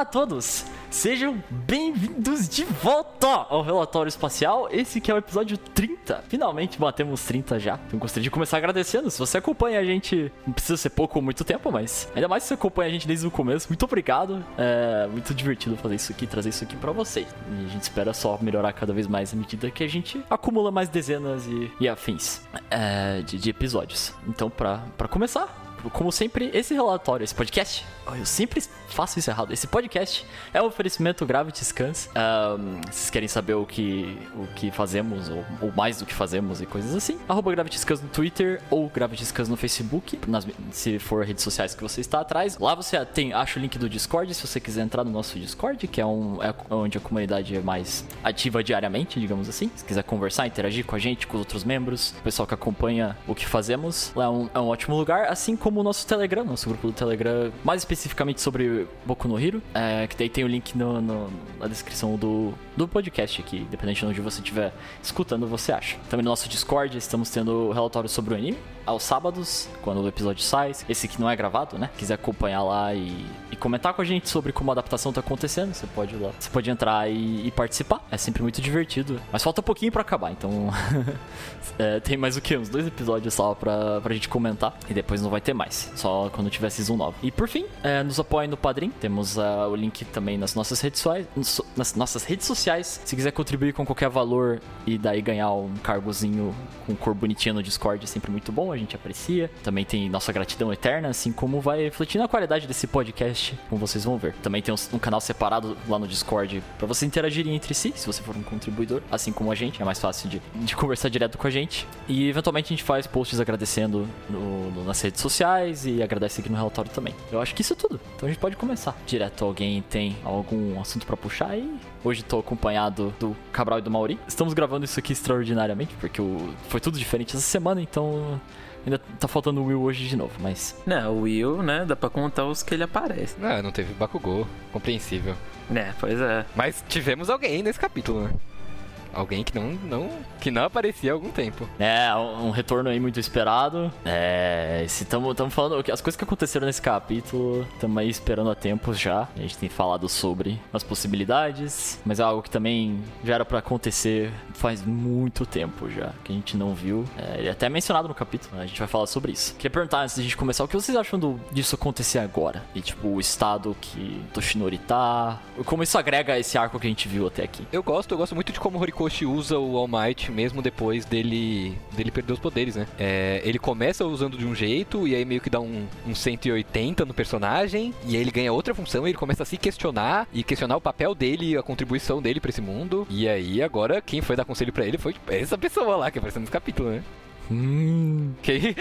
Olá a todos! Sejam bem-vindos de volta ao Relatório Espacial. Esse que é o episódio 30. Finalmente batemos 30 já. Então gostaria de começar agradecendo. Se você acompanha a gente, não precisa ser pouco ou muito tempo, mas ainda mais se você acompanha a gente desde o começo, muito obrigado. É muito divertido fazer isso aqui, trazer isso aqui para vocês. E a gente espera só melhorar cada vez mais à medida que a gente acumula mais dezenas e, e afins é, de, de episódios. Então, para começar, como sempre, esse relatório, esse podcast, eu sempre faço isso errado. Esse podcast é um oferecimento Gravity Scans. Um, vocês querem saber o que, o que fazemos, ou, ou mais do que fazemos e coisas assim, arroba Gravity Scans no Twitter ou Gravity Scans no Facebook, nas, se for redes sociais que você está atrás. Lá você tem, acha o link do Discord, se você quiser entrar no nosso Discord, que é, um, é onde a comunidade é mais ativa diariamente, digamos assim. Se quiser conversar, interagir com a gente, com os outros membros, o pessoal que acompanha o que fazemos, lá é um, é um ótimo lugar, assim como como o nosso Telegram, nosso grupo do Telegram, mais especificamente sobre Boku no Hero, é, que daí tem o link no, no, na descrição do, do podcast aqui, dependendo de onde você estiver escutando, você acha. Também no nosso Discord estamos tendo relatórios sobre o anime, aos sábados, quando o episódio sai. Esse que não é gravado, né? Quiser acompanhar lá e, e comentar com a gente sobre como a adaptação tá acontecendo, você pode lá. Você pode entrar e, e participar. É sempre muito divertido. Mas falta um pouquinho para acabar, então. é, tem mais o que? Uns dois episódios só pra, pra gente comentar. E depois não vai ter mais. Só quando tiver Season 9. E por fim, é, nos apoiem no Padrim. Temos uh, o link também nas nossas redes sociais. Nas nossas redes sociais. Se quiser contribuir com qualquer valor e daí ganhar um cargozinho com cor bonitinha no Discord, é sempre muito bom. A gente aprecia. Também tem nossa gratidão eterna, assim como vai refletir na qualidade desse podcast, como vocês vão ver. Também tem um, canal separado lá no Discord para vocês interagirem entre si, se você for um contribuidor, assim como a gente, é mais fácil de, de conversar direto com a gente. E eventualmente a gente faz posts agradecendo no, no, nas redes sociais e agradece aqui no relatório também. Eu acho que isso é tudo. Então a gente pode começar. Direto, alguém tem algum assunto para puxar aí? Hoje tô acompanhado do Cabral e do Mauri. Estamos gravando isso aqui extraordinariamente, porque o... foi tudo diferente essa semana, então Ainda tá faltando o Will hoje de novo, mas. Não, o Will, né? Dá pra contar os que ele aparece. Não, não teve Bakugou. Compreensível. É, pois é. Mas tivemos alguém nesse capítulo, né? Alguém que não, não, que não aparecia há algum tempo. É, um retorno aí muito esperado. É, estamos falando as coisas que aconteceram nesse capítulo, estamos aí esperando há tempos já. A gente tem falado sobre as possibilidades, mas é algo que também já era para acontecer faz muito tempo já, que a gente não viu. É, ele é até mencionado no capítulo, né? a gente vai falar sobre isso. Queria perguntar antes de a gente começar, o que vocês acham do, disso acontecer agora? E tipo, o estado que Toshinori tá, como isso agrega esse arco que a gente viu até aqui? Eu gosto, eu gosto muito de como Horikoshi usa o All Might mesmo depois dele, dele perder os poderes, né? É, ele começa usando de um jeito e aí meio que dá um, um 180 no personagem e aí ele ganha outra função e ele começa a se questionar e questionar o papel dele, a contribuição dele para esse mundo. E aí agora quem foi dar conselho para ele foi essa pessoa lá que apareceu nesse capítulo, né? Hum. Que?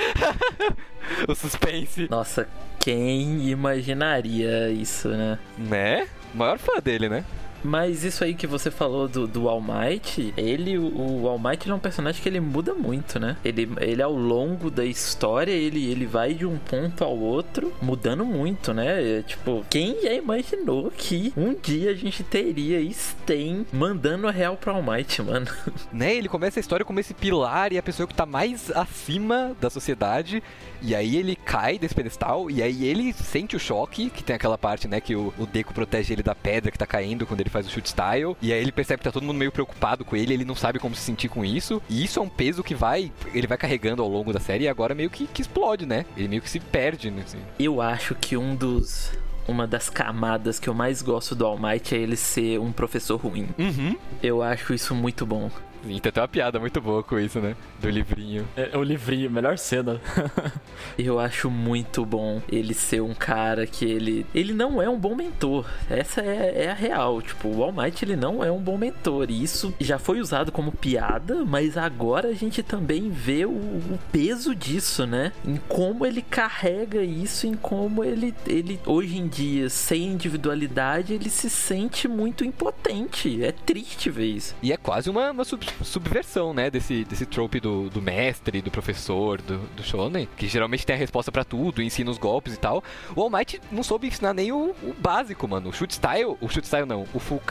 o suspense. Nossa, quem imaginaria isso, né? Né? maior fã dele, né? Mas isso aí que você falou do, do All Might, ele, o, o All Might é um personagem que ele muda muito, né? Ele, ele ao longo da história, ele, ele vai de um ponto ao outro, mudando muito, né? É, tipo, quem já imaginou que um dia a gente teria Sten mandando a real pro All Might, mano? Né? Ele começa a história como esse pilar e a pessoa que tá mais acima da sociedade e aí ele cai desse pedestal, e aí ele sente o choque, que tem aquela parte, né, que o, o Deco protege ele da pedra que tá caindo quando ele faz o shoot style. E aí ele percebe que tá todo mundo meio preocupado com ele, ele não sabe como se sentir com isso. E isso é um peso que vai, ele vai carregando ao longo da série e agora meio que, que explode, né? Ele meio que se perde, né? Assim. Eu acho que um dos uma das camadas que eu mais gosto do All Might é ele ser um professor ruim. Uhum. Eu acho isso muito bom. Sim, tem até uma piada muito boa com isso, né? Do livrinho. É, é o livrinho, melhor cena. eu acho muito bom ele ser um cara que ele. Ele não é um bom mentor. Essa é, é a real. Tipo, o All Might ele não é um bom mentor. E isso já foi usado como piada, mas agora a gente também vê o, o peso disso, né? Em como ele carrega isso, em como ele, ele, hoje em dia, sem individualidade, ele se sente muito impotente. É triste ver isso. E é quase uma, uma sub- subversão, né, desse, desse trope do, do mestre, do professor, do, do shonen, que geralmente tem a resposta pra tudo, ensina os golpes e tal. O All Might não soube ensinar nem o, o básico, mano. O shoot style, o shoot style não, o full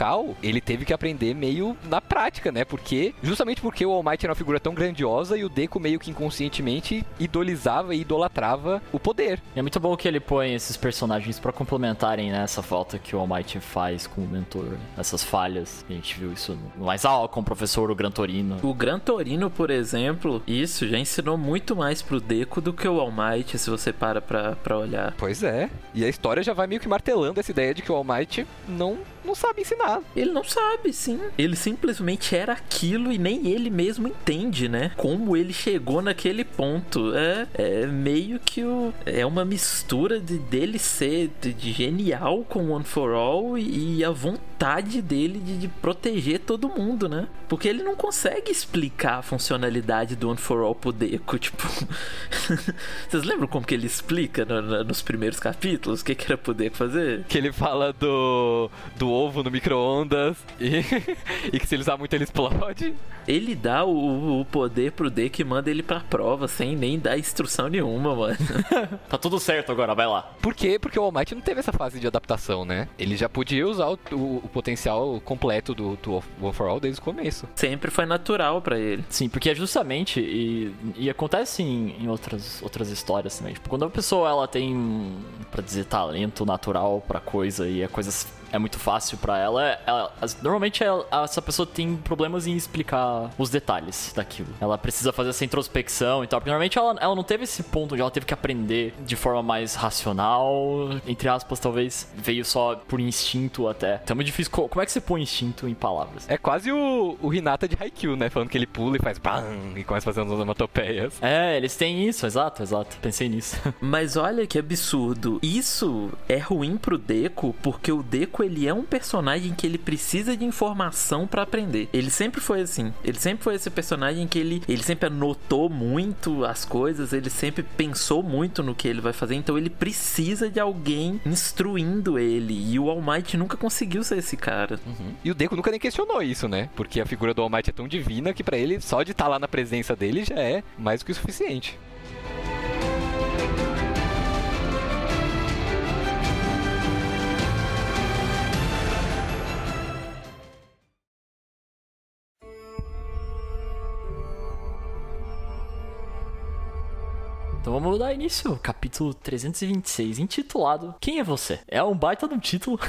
ele teve que aprender meio na prática, né, porque, justamente porque o All Might era uma figura tão grandiosa e o Deku meio que inconscientemente idolizava e idolatrava o poder. E é muito bom que ele põe esses personagens pra complementarem né, essa falta que o All Might faz com o mentor, né? essas falhas. A gente viu isso no mais alto com o professor, o Gran Torino. O Gran Torino, por exemplo, isso já ensinou muito mais pro Deco do que o All Might, se você para pra, pra olhar. Pois é. E a história já vai meio que martelando essa ideia de que o All Might não, não sabe ensinar. Ele não sabe, sim. Ele simplesmente era aquilo e nem ele mesmo entende, né? Como ele chegou naquele ponto. É, é meio que o, é uma mistura de dele ser de, de genial com One for All e, e a vontade dele de, de proteger todo mundo, né? Porque ele não consegue explicar a funcionalidade do One for All pro Deco. Tipo, vocês lembram como que ele explica no- no- nos primeiros capítulos o que, que era pro Deco fazer? Que ele fala do, do ovo no micro-ondas e, e que se ele usar muito ele explode. Ele dá o, o poder pro Deco e manda ele pra prova sem nem dar instrução nenhuma, mano. Tá tudo certo agora, vai lá. Por quê? Porque o All Might não teve essa fase de adaptação, né? Ele já podia usar o, o- o potencial completo do, do One for All desde o começo. Sempre foi natural pra ele. Sim, porque é justamente, e, e acontece em, em outras, outras histórias também. Tipo, quando a pessoa ela tem, pra dizer, talento natural pra coisa e a coisa é muito fácil pra ela, ela- normalmente ela- essa pessoa tem problemas em explicar os detalhes daquilo. Ela precisa fazer essa introspecção e tal, porque normalmente ela, ela não teve esse ponto onde ela teve que aprender de forma mais racional, entre aspas, talvez, veio só por instinto até. Então é muito difícil. Co- Como é que você põe instinto em palavras? É quase o, o Hinata de Haikyuu, né? Falando que ele pula e faz BAM! E começa fazendo as onomatopeias. É, eles têm isso, exato, exato. Pensei nisso. Mas olha que absurdo. Isso é ruim pro Deco, porque o Deco ele é um personagem que ele precisa de informação pra aprender. Ele sempre foi assim. Ele sempre foi esse personagem que ele, ele sempre anotou muito as coisas, ele sempre pensou muito no que ele vai fazer, então ele precisa de alguém instruindo ele. E o All Might nunca conseguiu ser esse cara. E o Deku nunca nem questionou isso, né? Porque a figura do All Might é tão divina que pra ele, só de estar lá na presença dele já é mais do que o suficiente. Então vamos dar início ao capítulo 326, intitulado Quem é você? É um baita de um título,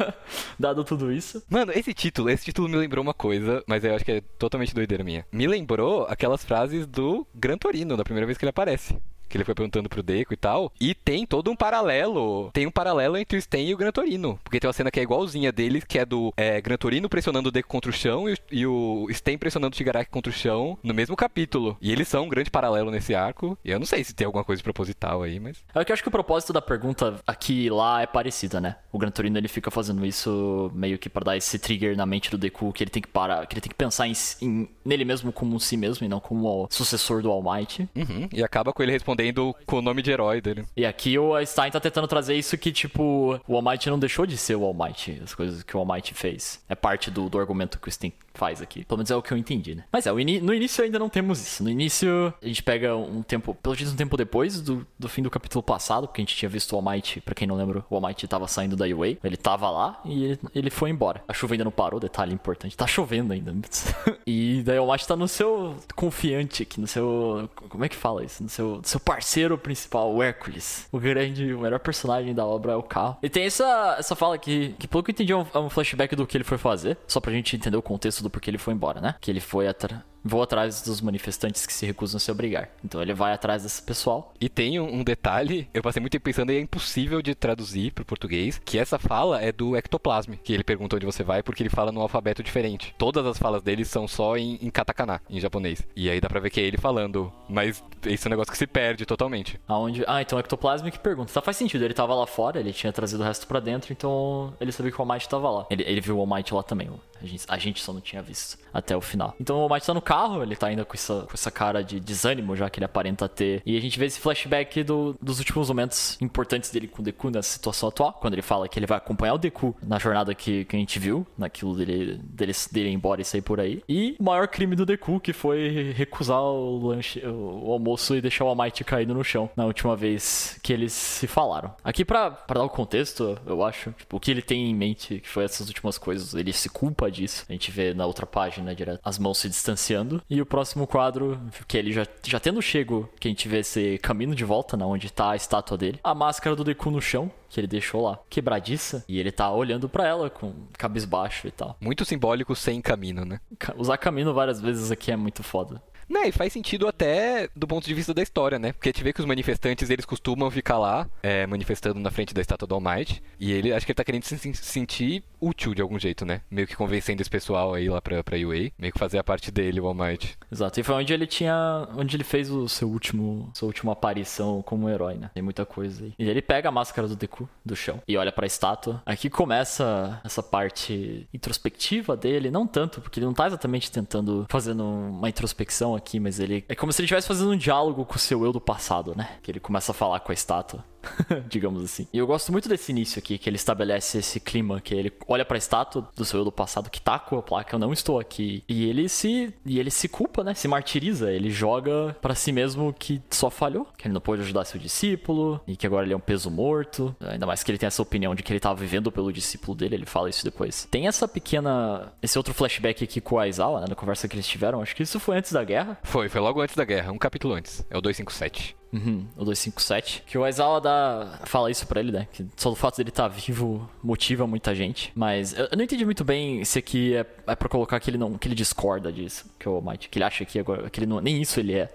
dado tudo isso. Mano, esse título, esse título me lembrou uma coisa, mas eu acho que é totalmente doideira minha. Me lembrou aquelas frases do Gran Torino, da primeira vez que ele aparece. Que ele foi perguntando pro Deco e tal. E tem todo um paralelo. Tem um paralelo entre o Sten e o Gran Torino. Porque tem uma cena que é igualzinha deles, que é do é, Gran Torino pressionando o Deco contra o chão e, o- e o Sten pressionando o Shigaraki contra o chão no mesmo capítulo. E eles são um grande paralelo nesse arco. E eu não sei se tem alguma coisa proposital aí, mas. É que eu acho que o propósito da pergunta aqui e lá é parecida, né? O Gran Torino ele fica fazendo isso meio que pra dar esse trigger na mente do Deku, que ele tem que parar, que ele tem que pensar em, em- nele mesmo como si mesmo e não como o sucessor do All Might. Uhum. E acaba com ele respondendo com o nome de herói dele. E aqui o Stein tá tentando trazer isso que, tipo, o All Might não deixou de ser o All Might, as coisas que o All Might fez. É parte do, do argumento que o Stein faz aqui. Pelo menos é o que eu entendi, né? Mas é, no início ainda não temos isso. No início, a gente pega um tempo, pelo menos um tempo depois do, do fim do capítulo passado, porque a gente tinha visto o All Might, pra quem não lembra, o All Might tava saindo da UA. Ele tava lá e ele, ele foi embora. A chuva ainda não parou, detalhe importante. Tá chovendo ainda. e daí o All Might tá no seu confiante aqui, no seu. Como é que fala isso? No seu, seu parceiro principal, o Hércules. O grande, o melhor personagem da obra é o carro. E tem essa, essa fala que, que, pelo que eu entendi, é um, é um flashback do que ele foi fazer. Só pra gente entender o contexto do porquê ele foi embora, né? Que ele foi atrás. Vou atrás dos manifestantes que se recusam a se obrigar. Então ele vai atrás desse pessoal. E tem um, um detalhe, eu passei muito tempo pensando e é impossível de traduzir pro português, que essa fala é do ectoplasme, que ele pergunta onde você vai porque ele fala num alfabeto diferente. Todas as falas dele são só em, em katakana, em japonês. E aí dá pra ver que é ele falando, mas esse é um negócio que se perde totalmente. Aonde. Ah, então o ectoplasma que pergunta. Tá, faz sentido. Ele tava lá fora, ele tinha trazido o resto pra dentro, então ele sabia que o All Might tava lá. Ele, ele viu o All Might lá também. A gente, a gente só não tinha visto até o final. Então o All Might tá no carro, ele tá ainda com essa, com essa cara de desânimo já que ele aparenta ter. E a gente vê esse flashback do, dos últimos momentos importantes dele com o Deku nessa situação atual, quando ele fala que ele vai acompanhar o Deku na jornada que, que a gente viu, naquilo dele, dele, dele ir embora e sair por aí. E o maior crime do Deku, que foi recusar o lanche, o, o almoço e deixar o All Might caído no chão na última vez que eles se falaram. Aqui pra dar o contexto, eu acho, tipo, o que ele tem em mente, que foi essas últimas coisas, ele se culpa disso. A gente vê na outra página direto as mãos se distanciando. E o próximo quadro, que ele já, já tendo chego, que a gente vê esse caminho de volta, na onde tá a estátua dele. A máscara do Deku no chão, que ele deixou lá, quebradiça, e ele tá olhando para ela com cabisbaixo e tal. Muito simbólico sem caminho, né? Usar caminho várias vezes aqui é muito foda. Né, e faz sentido até do ponto de vista da história, né? Porque a gente vê que os manifestantes, eles costumam ficar lá, é, manifestando na frente da estátua do All Might. E ele, acho que ele tá querendo se sentir útil de algum jeito, né? Meio que convencendo esse pessoal aí lá pra, pra UA. Meio que fazer a parte dele, o All Might. Exato. E foi onde ele tinha... Onde ele fez o seu último... Sua última aparição como herói, né? Tem muita coisa aí. E ele pega a máscara do Deku do chão e olha pra estátua. Aqui começa essa parte introspectiva dele. Não tanto, porque ele não tá exatamente tentando... Fazendo uma introspecção aqui, mas ele. É como se ele estivesse fazendo um diálogo com o seu eu do passado, né? Que ele começa a falar com a estátua. digamos assim. E eu gosto muito desse início aqui, que ele estabelece esse clima, que ele olha para a estátua do seu eu do passado que tá com a placa, eu não estou aqui. E ele se e ele se culpa, né? Se martiriza, ele joga para si mesmo que só falhou, que ele não pôde ajudar seu discípulo e que agora ele é um peso morto. Ainda mais que ele tem essa opinião de que ele tava vivendo pelo discípulo dele, ele fala isso depois. Tem essa pequena esse outro flashback aqui com o Aizawa, né, na conversa que eles tiveram. Acho que isso foi antes da guerra. Foi, foi logo antes da guerra, um capítulo antes. É o 257. Uhum, o 257. Que o Aizawa dá, fala isso pra ele, né? Que só o fato dele estar tá vivo motiva muita gente. Mas eu, eu, não entendi muito bem se aqui é, é pra colocar que ele não que ele discorda disso, que o Might, que ele acha que agora que ele não, nem isso ele é.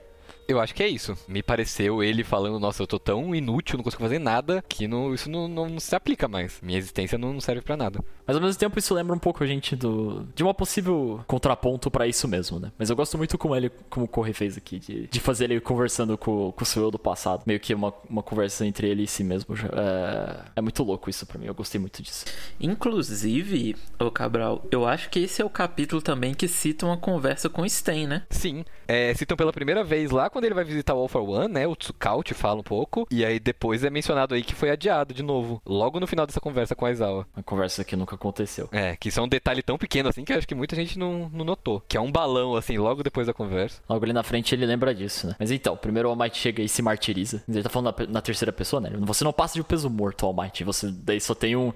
Eu acho que é isso. Me pareceu ele falando, nossa, eu tô tão inútil, não consigo fazer nada, que não, isso não, não, se aplica mais. Minha existência não serve para nada. Mas ao mesmo tempo isso lembra um pouco a gente do de uma possível contraponto para isso mesmo, né? Mas eu gosto muito como ele, como o Corre fez aqui, de, de fazer ele conversando com, com o seu eu do passado. Meio que uma, uma conversa entre ele e si mesmo. É, é muito louco isso para mim, eu gostei muito disso. Inclusive, o Cabral, eu acho que esse é o capítulo também que cita uma conversa com o Sten, né? Sim, é, citam pela primeira vez lá quando ele vai visitar o All for One, né? O Tsukaut fala um pouco. E aí depois é mencionado aí que foi adiado de novo. Logo no final dessa conversa com a Aizawa. Uma conversa que nunca aconteceu. É, que isso é um detalhe tão pequeno assim que acho que muita gente não, não notou. Que é um balão, assim, logo depois da conversa. Logo ali na frente ele lembra disso, né? Mas então, primeiro o All Might chega e se martiriza. Ele tá falando na, na terceira pessoa, né? Você não passa de um peso morto, All Might. Você daí só tem um.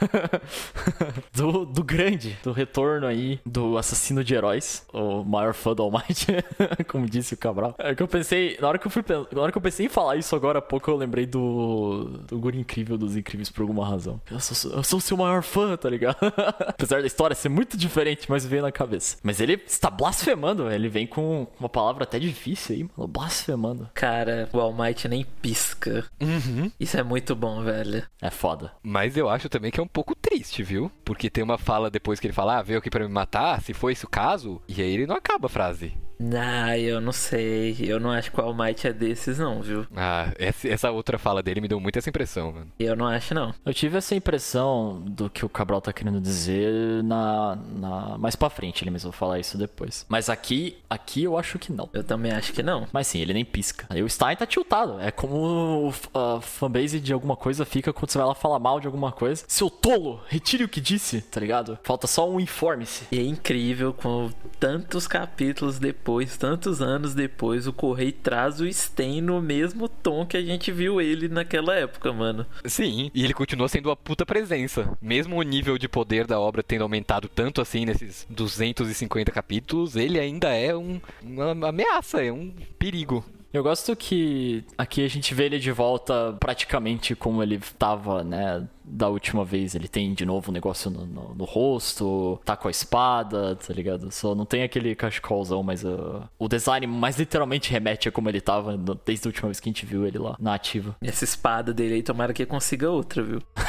do, do grande, do retorno aí do assassino de heróis, o maior fã do All Might, como disse o Cabral. É que eu pensei, na hora que eu fui na hora que eu pensei em falar isso agora há pouco, eu lembrei do do Guri Incrível dos Incríveis por alguma razão. Eu sou, eu sou o seu maior fã, tá ligado? Apesar da história ser muito diferente, mas veio na cabeça. Mas ele está blasfemando, ele vem com uma palavra até difícil aí, mano, blasfemando. Cara, o All Might nem pisca. Uhum. Isso é muito bom, velho. É foda. Mas eu acho também que é um pouco triste, viu? Porque tem uma fala depois que ele fala, ah, veio aqui para me matar, se foi esse o caso, e aí ele não acaba a frase. Ah, eu não sei. Eu não acho que o All Might é desses, não, viu? Ah, essa outra fala dele me deu muito essa impressão, mano. Eu não acho, não. Eu tive essa impressão do que o Cabral tá querendo dizer na, na mais pra frente, ele mesmo vou falar isso depois. Mas aqui, aqui eu acho que não. Eu também acho que não. Mas sim, ele nem pisca. Aí o Stein tá tiltado. É como a fanbase de alguma coisa fica quando você vai lá falar mal de alguma coisa. Seu tolo, retire o que disse, tá ligado? Falta só um informe-se. E é incrível com tantos capítulos depois depois, tantos anos depois, o Correio traz o Sten no mesmo tom que a gente viu ele naquela época, mano. Sim, e ele continua sendo uma puta presença. Mesmo o nível de poder da obra tendo aumentado tanto assim nesses 250 capítulos, ele ainda é um, uma ameaça, é um perigo. Eu gosto que aqui a gente vê ele de volta praticamente como ele tava, né? Da última vez. Ele tem de novo um negócio no, no, no rosto, tá com a espada, tá ligado? Só não tem aquele cachecolzão, mas uh, o design mais literalmente remete a como ele tava desde a última vez que a gente viu ele lá na ativa. Essa espada dele aí, tomara que consiga outra, viu?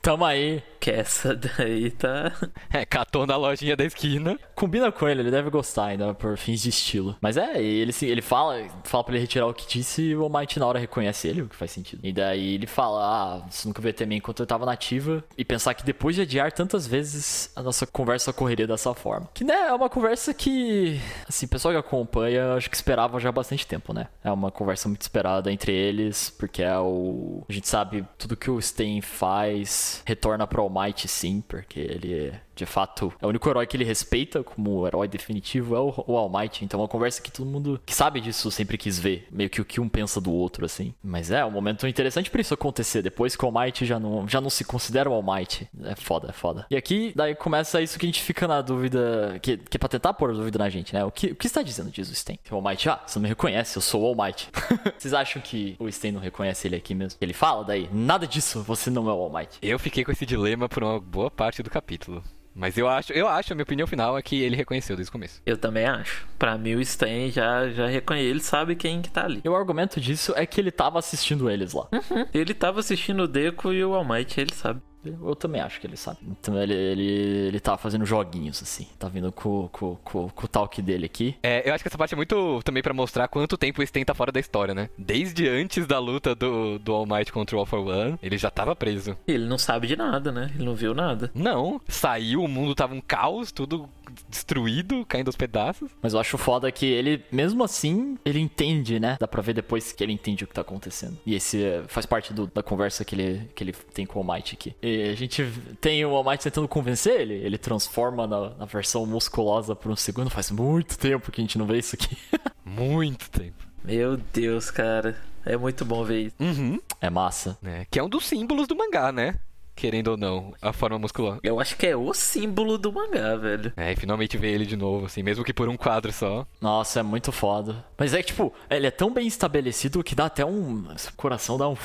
Tamo aí. Que essa daí tá. É, catou na lojinha da esquina. Combina com ele, ele deve gostar ainda por fins de estilo. Mas é, ele, se- ele fala, fala pra ele retirar o que disse e o Might na hora reconhece ele, o que faz sentido. E daí ele fala: Ah, você nunca veio mim enquanto eu tava nativa. E pensar que depois de adiar tantas vezes, a nossa conversa correria dessa forma. Que, né, é uma conversa que, assim, o pessoal que acompanha, acho que esperava já há bastante tempo, né? É uma conversa muito esperada entre eles, porque é o. A gente sabe tudo que o Stain faz retorna pro All Might, sim, porque ele de fato, é o único herói que ele respeita como herói definitivo é o, o All Might. Então é uma conversa que todo mundo que sabe disso sempre quis ver. Meio que o que um pensa do outro, assim. Mas é um momento interessante pra isso acontecer. Depois que o All Might já não, já não se considera o All Might. É foda, é foda. E aqui, daí começa isso que a gente fica na dúvida. Que, que é pra tentar pôr dúvida na gente, né? O que, o que está dizendo, diz o Sten? O All Might, ah, você não me reconhece, eu sou o All Might. Vocês acham que o Sten não reconhece ele aqui mesmo? Ele fala daí, nada disso, você não é o All Might. Eu fiquei com esse dilema por uma boa parte do capítulo. Mas eu acho, eu acho, a minha opinião final é que ele reconheceu desde o começo. Eu também acho. Pra mim, o Stan já, já reconhece. Ele sabe quem que tá ali. E o argumento disso é que ele tava assistindo eles lá. Ele tava assistindo o Deco e o All Might, ele sabe. Eu também acho que ele sabe. Então ele, ele, ele tá fazendo joguinhos, assim. Tá vindo com, com, com, com o talk dele aqui. É, eu acho que essa parte é muito também pra mostrar quanto tempo o Sten tá fora da história, né? Desde antes da luta do, do All Might contra o All for One, ele já tava preso. Ele não sabe de nada, né? Ele não viu nada. Não, saiu, o mundo tava um caos, tudo destruído, caindo aos pedaços. Mas eu acho foda que ele, mesmo assim, ele entende, né? Dá pra ver depois que ele entende o que tá acontecendo. E esse é, faz parte do- da conversa que ele, que ele tem com o All Might aqui. E a gente tem o All Might tentando convencer ele. Ele transforma na, na versão musculosa por um segundo. Faz muito tempo que a gente não vê isso aqui. Muito tempo. Meu Deus, cara. É muito bom ver isso. Uhum. é massa. né? Que é um dos símbolos do mangá, né? Querendo ou não, a forma muscular. Eu acho que é o símbolo do mangá, velho. É, e finalmente ver ele de novo, assim, mesmo que por um quadro só. Nossa, é muito foda. Mas é que, tipo, ele é tão bem estabelecido que dá até um. O coração dá um.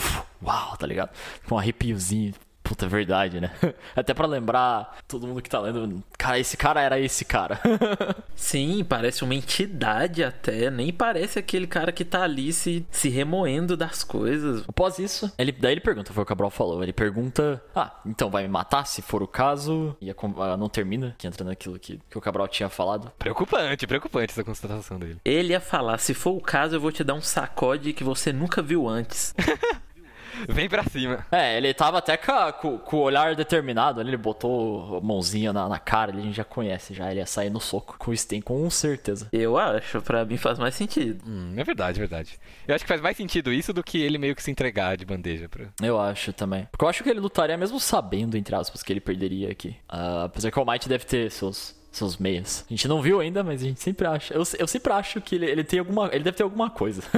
Uau, tá ligado? Com um arrepiozinho. Puta, é verdade, né? Até pra lembrar todo mundo que tá lendo. Cara, esse cara era esse cara. Sim, parece uma entidade até. Nem parece aquele cara que tá ali se, se remoendo das coisas. Após isso, ele, daí ele pergunta, foi o Cabral falou. Ele pergunta: Ah, então vai me matar se for o caso? E a, a não termina, que entra naquilo que, que o Cabral tinha falado. Preocupante, preocupante essa constatação dele. Ele ia falar: se for o caso, eu vou te dar um sacode que você nunca viu antes. Vem pra cima. É, ele tava até com, a- com- com o olhar determinado ali, ele botou a mãozinha na, na cara, ele a gente já conhece, já ele ia sair no soco com o Sten, com certeza. Eu acho, pra mim faz mais sentido. Hum, é verdade, é verdade. Eu acho que faz mais sentido isso do que ele meio que se entregar de bandeja pra. Eu acho também. Porque eu acho que ele lutaria mesmo sabendo, entre aspas, que ele perderia aqui. Ah, apesar que o All Might deve ter seus, seus meios. A gente não viu ainda, mas a gente sempre acha. Eu, eu sempre acho que ele, ele tem alguma. Ele deve ter alguma coisa.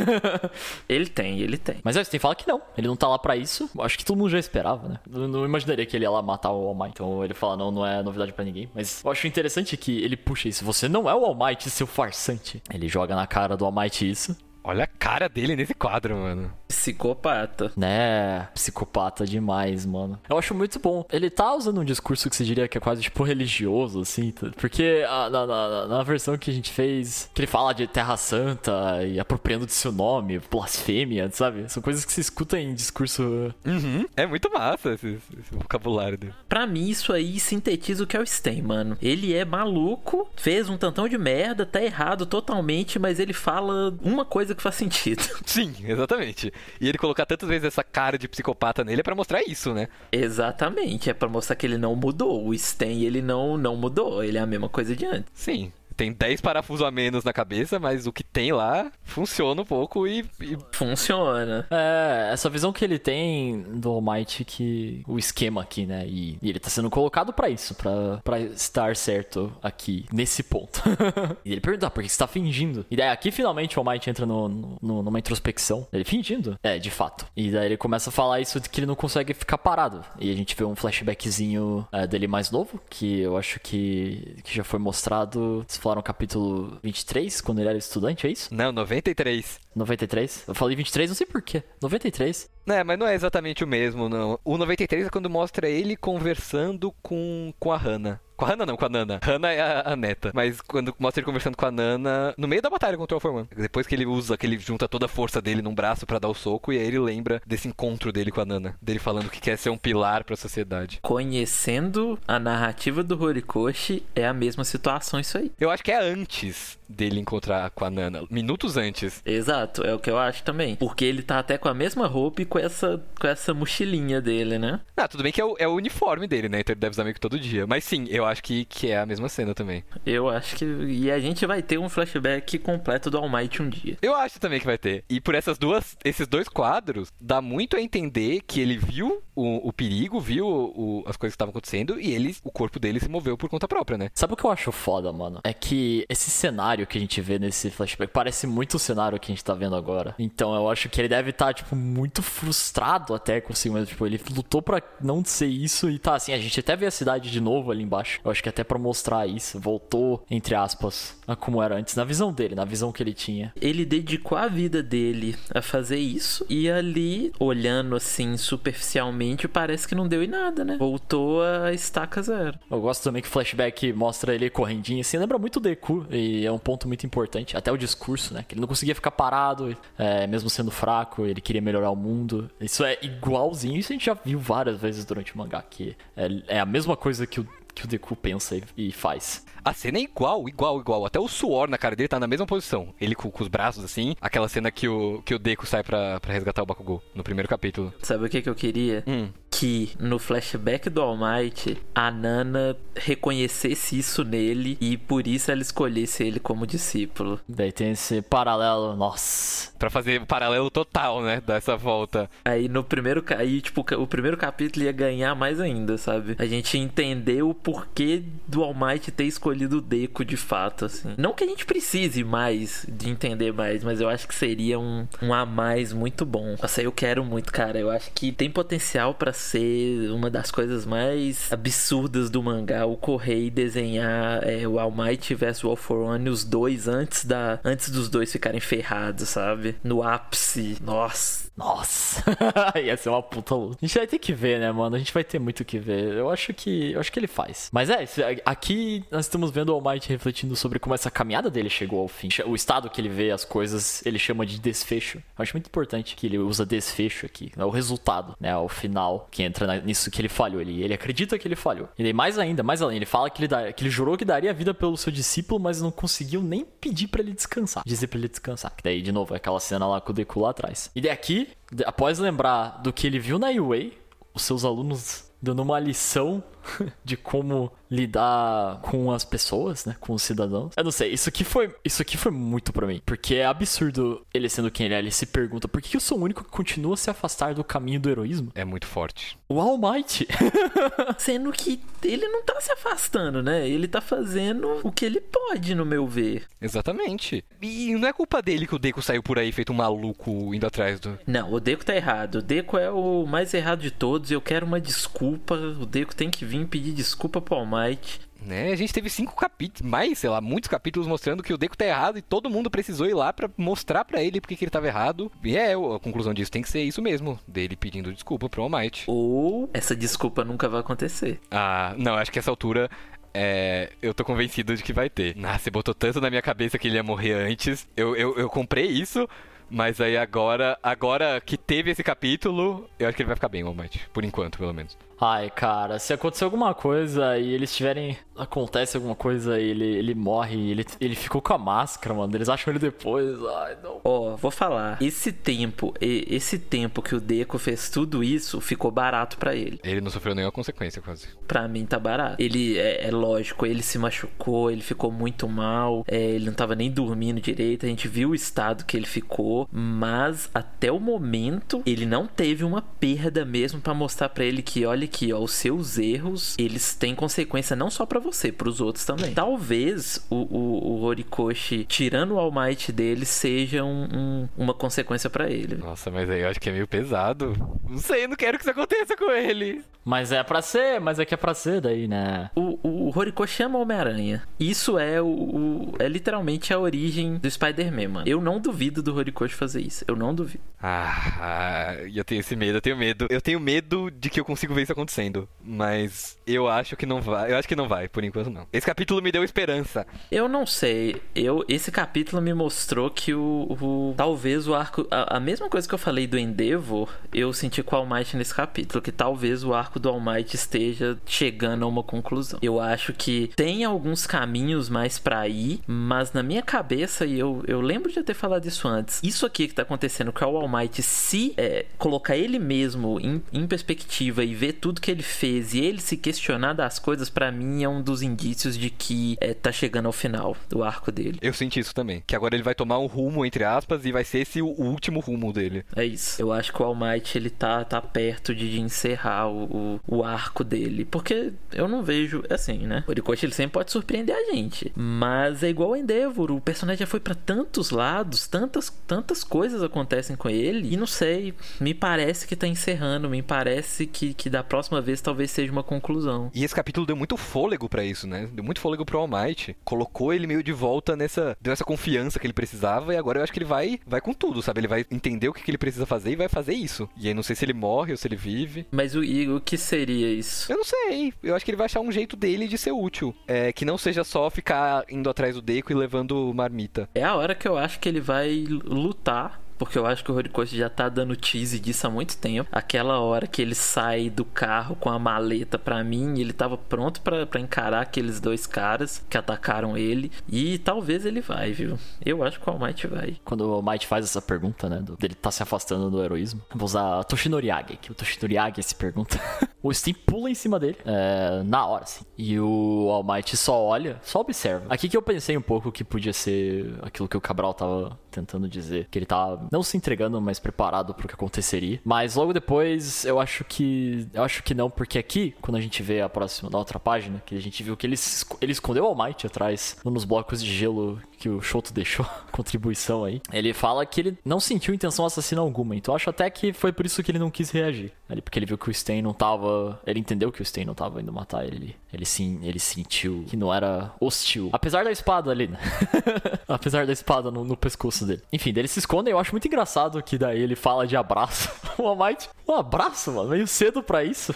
Ele tem, ele tem. mas é, você tem que falar que não. Ele não tá lá pra isso. Acho que todo mundo já esperava, né? Eu não imaginaria que ele ia lá matar o All Might. Então ele fala, não, não é novidade pra ninguém. Mas eu acho interessante que ele puxa isso. Você não é o All Might, seu farsante. Ele joga na cara do All Might isso. Olha a cara dele nesse quadro, mano. Psicopata. Né, psicopata demais, mano. Eu acho muito bom. Ele tá usando um discurso que você diria que é quase tipo religioso, assim, tá? porque a- na, na- na versão que a gente fez, que ele fala de Terra Santa e apropriando de seu nome, blasfêmia, sabe? São coisas que se escuta em discurso. Uhum. É muito massa esse, esse vocabulário dele. Pra mim, isso aí sintetiza o que é o Stan, mano. Ele é maluco, fez um tantão de merda, tá errado totalmente, mas ele fala uma coisa que faz sentido. Sim, exatamente. E ele colocar tantas vezes essa cara de psicopata nele é pra mostrar isso, né? Exatamente, é pra mostrar que ele não mudou. O Stan, ele não, não mudou, ele é a mesma coisa de antes. Sim. Tem 10 parafusos a menos na cabeça, mas o que tem lá funciona um pouco e. e- Funciona. É, essa visão que ele tem do All Might, que o esquema aqui, né? E, e ele tá sendo colocado pra isso, pra estar certo aqui, nesse ponto. e ele pergunta, ah, por que você tá fingindo? E daí aqui finalmente o All Might entra no, no- numa introspecção. Ele fingindo? É, de fato. E daí ele começa a falar isso de que ele não consegue ficar parado. E a gente vê um flashbackzinho é, dele mais novo, que eu acho que, que já foi mostrado. Falaram capítulo 23, quando ele era estudante, é isso? Não, 93. 93? Eu falei 23, não sei porquê. 93? É, mas não é exatamente o mesmo, não. O 93 é quando mostra ele conversando com, com a Hannah. Com a Hana não, com a Nana. Hana é a, a neta. Mas quando mostra ele conversando com a Nana, no meio da batalha contra o Alpha Depois que ele usa, que ele junta toda a força dele num braço para dar o soco, e aí ele lembra desse encontro dele com a Nana. Dele falando que quer ser um pilar pra sociedade. Conhecendo a narrativa do Horikoshi, é a mesma situação isso aí. Eu acho que é antes dele encontrar com a Nana. Minutos antes. Exato, é o que eu acho também. Porque ele tá até com a mesma roupa e com essa, com essa mochilinha dele, né? Ah, tudo bem que é o, é o uniforme dele, né? Então ele deve usar meio que todo dia. Mas sim, eu acho que, que é a mesma cena também. Eu acho que. E a gente vai ter um flashback completo do All Might um dia. Eu acho também que vai ter. E por essas duas, esses dois quadros, dá muito a entender que ele viu o, o perigo, viu o, as coisas que estavam acontecendo e ele, o corpo dele se moveu por conta própria, né? Sabe o que eu acho foda, mano? É que esse cenário que a gente vê nesse flashback parece muito o cenário que a gente tá vendo agora. Então eu acho que ele deve estar, tá, tipo, muito frustrado até consigo mesmo. Tipo, ele lutou para não ser isso e tá assim. A gente até vê a cidade de novo ali embaixo. Eu acho que até para mostrar isso, voltou, entre aspas, a como era antes, na visão dele, na visão que ele tinha. Ele dedicou a vida dele a fazer isso e ali, olhando assim superficialmente, parece que não deu em nada, né? Voltou a estaca zero. Eu gosto também que o flashback mostra ele correndinho assim, lembra muito o Deku e é um ponto muito importante. Até o discurso, né? Que ele não conseguia ficar parado, é, mesmo sendo fraco, ele queria melhorar o mundo. Isso é igualzinho, isso a gente já viu várias vezes durante o mangá, que é, é a mesma coisa que o que o Deku pensa e, faz. A cena é igual, igual, igual. Até o suor na cara dele tá na mesma posição. Ele com, com os braços assim. Aquela cena que o, que o Deku sai pra, pra resgatar o Bakugou no primeiro capítulo. Sabe o que, que eu queria? Hum. Que no flashback do All Might, a Nana reconhecesse isso nele e por isso ela escolhesse ele como discípulo. Daí tem esse paralelo, nossa. Pra fazer o paralelo total, né? Dessa volta. Aí no primeiro. Aí, tipo, o primeiro capítulo ia ganhar mais ainda, sabe? A gente entendeu porquê do All Might ter escolhido o Deco de fato, assim. Não que a gente precise mais de entender mais, mas eu acho que seria um, um a mais muito bom. Nossa, eu quero muito, cara. Eu acho que tem potencial para ser uma das coisas mais absurdas do mangá. O Correio desenhar é, o All Might vs All for One, os dois antes, da, antes dos dois ficarem ferrados, sabe? No ápice. Nossa. Nossa. Ia ser uma puta luta. A gente vai ter que ver, né, mano? A gente vai ter muito que ver. Eu acho que. Eu acho que ele faz. Mas é, aqui nós estamos vendo o All Might refletindo sobre como essa caminhada dele chegou ao fim. O estado que ele vê as coisas, ele chama de desfecho. Eu acho muito importante que ele usa desfecho aqui. É o resultado, né? O final que entra nisso que ele falhou. Ele, ele acredita que ele falhou. E mais ainda, mais além, ele fala que ele, dá, que ele jurou que daria a vida pelo seu discípulo, mas não conseguiu nem pedir para ele descansar. Dizer pra ele descansar. Que daí, de novo, é aquela cena lá com o Deku lá atrás. E daqui, após lembrar do que ele viu na Yue, os seus alunos dando uma lição de como lidar com as pessoas, né, com os cidadãos. Eu não sei, isso aqui foi, isso aqui foi muito para mim, porque é absurdo ele sendo quem ele é, ele se pergunta por que eu sou o único que continua a se afastar do caminho do heroísmo? É muito forte. O All Might. sendo que ele não tá se afastando, né? Ele tá fazendo o que ele pode, no meu ver. Exatamente. E não é culpa dele que o Deco saiu por aí feito um maluco indo atrás do. Não, o Deco tá errado. O Deco é o mais errado de todos. Eu quero uma desculpa. O Deco tem que vir vir pedir desculpa pro All Might. Né? A gente teve cinco capítulos, mais, sei lá, muitos capítulos mostrando que o Deco tá errado e todo mundo precisou ir lá para mostrar para ele porque que ele tava errado. E é, a conclusão disso tem que ser isso mesmo, dele pedindo desculpa pro All Might. Ou essa desculpa nunca vai acontecer. Ah, não, acho que essa altura é, eu tô convencido de que vai ter. Ah, você botou tanto na minha cabeça que ele ia morrer antes. Eu, eu, eu comprei isso, mas aí agora, agora que teve esse capítulo, eu acho que ele vai ficar bem, All Might. Por enquanto, pelo menos. Ai, cara, se acontecer alguma coisa e eles tiverem. Acontece alguma coisa e ele, ele morre, ele, ele ficou com a máscara, mano. Eles acham ele depois. Ai, não. Ó, oh, vou falar. Esse tempo, esse tempo que o Deco fez tudo isso, ficou barato para ele. Ele não sofreu nenhuma consequência, quase. Pra mim tá barato. Ele, é, é lógico, ele se machucou, ele ficou muito mal, é, ele não tava nem dormindo direito. A gente viu o estado que ele ficou, mas até o momento ele não teve uma perda mesmo para mostrar para ele que, olha que ó, os seus erros, eles têm consequência não só para você, para os outros também. Talvez o, o, o Horikoshi, tirando o All Might dele, seja um, um, uma consequência para ele. Nossa, mas aí eu acho que é meio pesado. Não sei, eu não quero que isso aconteça com ele. Mas é pra ser, mas é que é pra ser daí, né? O, o o Horikoshi ama Homem-Aranha. Isso é o, o, é literalmente a origem do Spider-Man, mano. Eu não duvido do Horikoshi fazer isso. Eu não duvido. Ah, eu tenho esse medo, eu tenho medo. Eu tenho medo de que eu consigo ver isso acontecendo. Mas eu acho que não vai. Eu acho que não vai, por enquanto não. Esse capítulo me deu esperança. Eu não sei. Eu, esse capítulo me mostrou que o. o talvez o arco. A, a, mesma coisa que eu falei do Endeavor, eu senti com o All Might nesse capítulo. Que talvez o arco do All Might esteja chegando a uma conclusão. Eu acho que tem alguns caminhos mais para ir, mas na minha cabeça, e eu, eu lembro de ter falado isso antes, isso aqui que tá acontecendo com o All Might, se é, colocar ele mesmo em, em, perspectiva e ver tudo que ele fez e ele se questionar das coisas, para mim é um dos indícios de que é, tá chegando ao final do arco dele. Eu senti isso também. Que agora ele vai tomar um rumo, entre aspas, e vai ser esse o último rumo dele. É isso. Eu acho que o All Might, ele tá, tá perto de, de encerrar o, o, o, arco dele. Porque eu não vejo, assim, né? O Orikoshi, ele sempre pode surpreender a gente. Mas é igual o Endeavor. O personagem já foi para tantos lados, tantas, tantas coisas acontecem com ele. E não sei, me parece que tá encerrando. Me parece que, que da próxima vez talvez seja uma conclusão. E esse capítulo deu muito fôlego para isso, né? Deu muito fôlego pro All Might. Colocou ele meio de volta nessa. Deu essa confiança que ele precisava. E agora eu acho que ele vai, vai com tudo, sabe? Ele vai entender o que, que ele precisa fazer e vai fazer isso. E aí não sei se ele morre ou se ele vive. Mas o, e, o que seria isso? Eu não sei. Eu acho que ele vai achar um jeito dele de ser útil. É, que não seja só ficar indo atrás do Deco e levando marmita. É a hora que eu acho que ele vai lutar porque eu acho que o Horikoshi já tá dando tease disso há muito tempo. Aquela hora que ele sai do carro com a maleta para mim, ele tava pronto para encarar aqueles dois caras que atacaram ele. E talvez ele vai, viu? Eu acho que o All Might vai. Quando o All Might faz essa pergunta, né, do, dele tá se afastando do heroísmo, vou usar Toshinoriage, que o Toshinoriage se pergunta. o Steam pula em cima dele, é, na hora, assim. E o All Might só olha, só observa. Aqui que eu pensei um pouco que podia ser aquilo que o Cabral tava tentando dizer, que ele tá não se entregando, mas preparado para o que aconteceria. Mas logo depois, eu acho que eu acho que não, porque aqui, quando a gente vê a próxima da outra página, que a gente viu que ele, ele escondeu o Might atrás, nos blocos de gelo que o Shoto deixou, contribuição aí. Ele fala que ele não sentiu intenção assassina alguma, então acho até que foi por isso que ele não quis reagir. Ali, porque ele viu que o Stain não tava. Ele entendeu que o Stain não tava indo matar ele. Ele sim, ele sentiu que não era hostil. Apesar da espada ali, né? Apesar da espada no, no pescoço dele. Enfim, dele se esconde. Eu acho muito engraçado que daí ele fala de abraço. o Almighty, um abraço, mano. Meio cedo pra isso.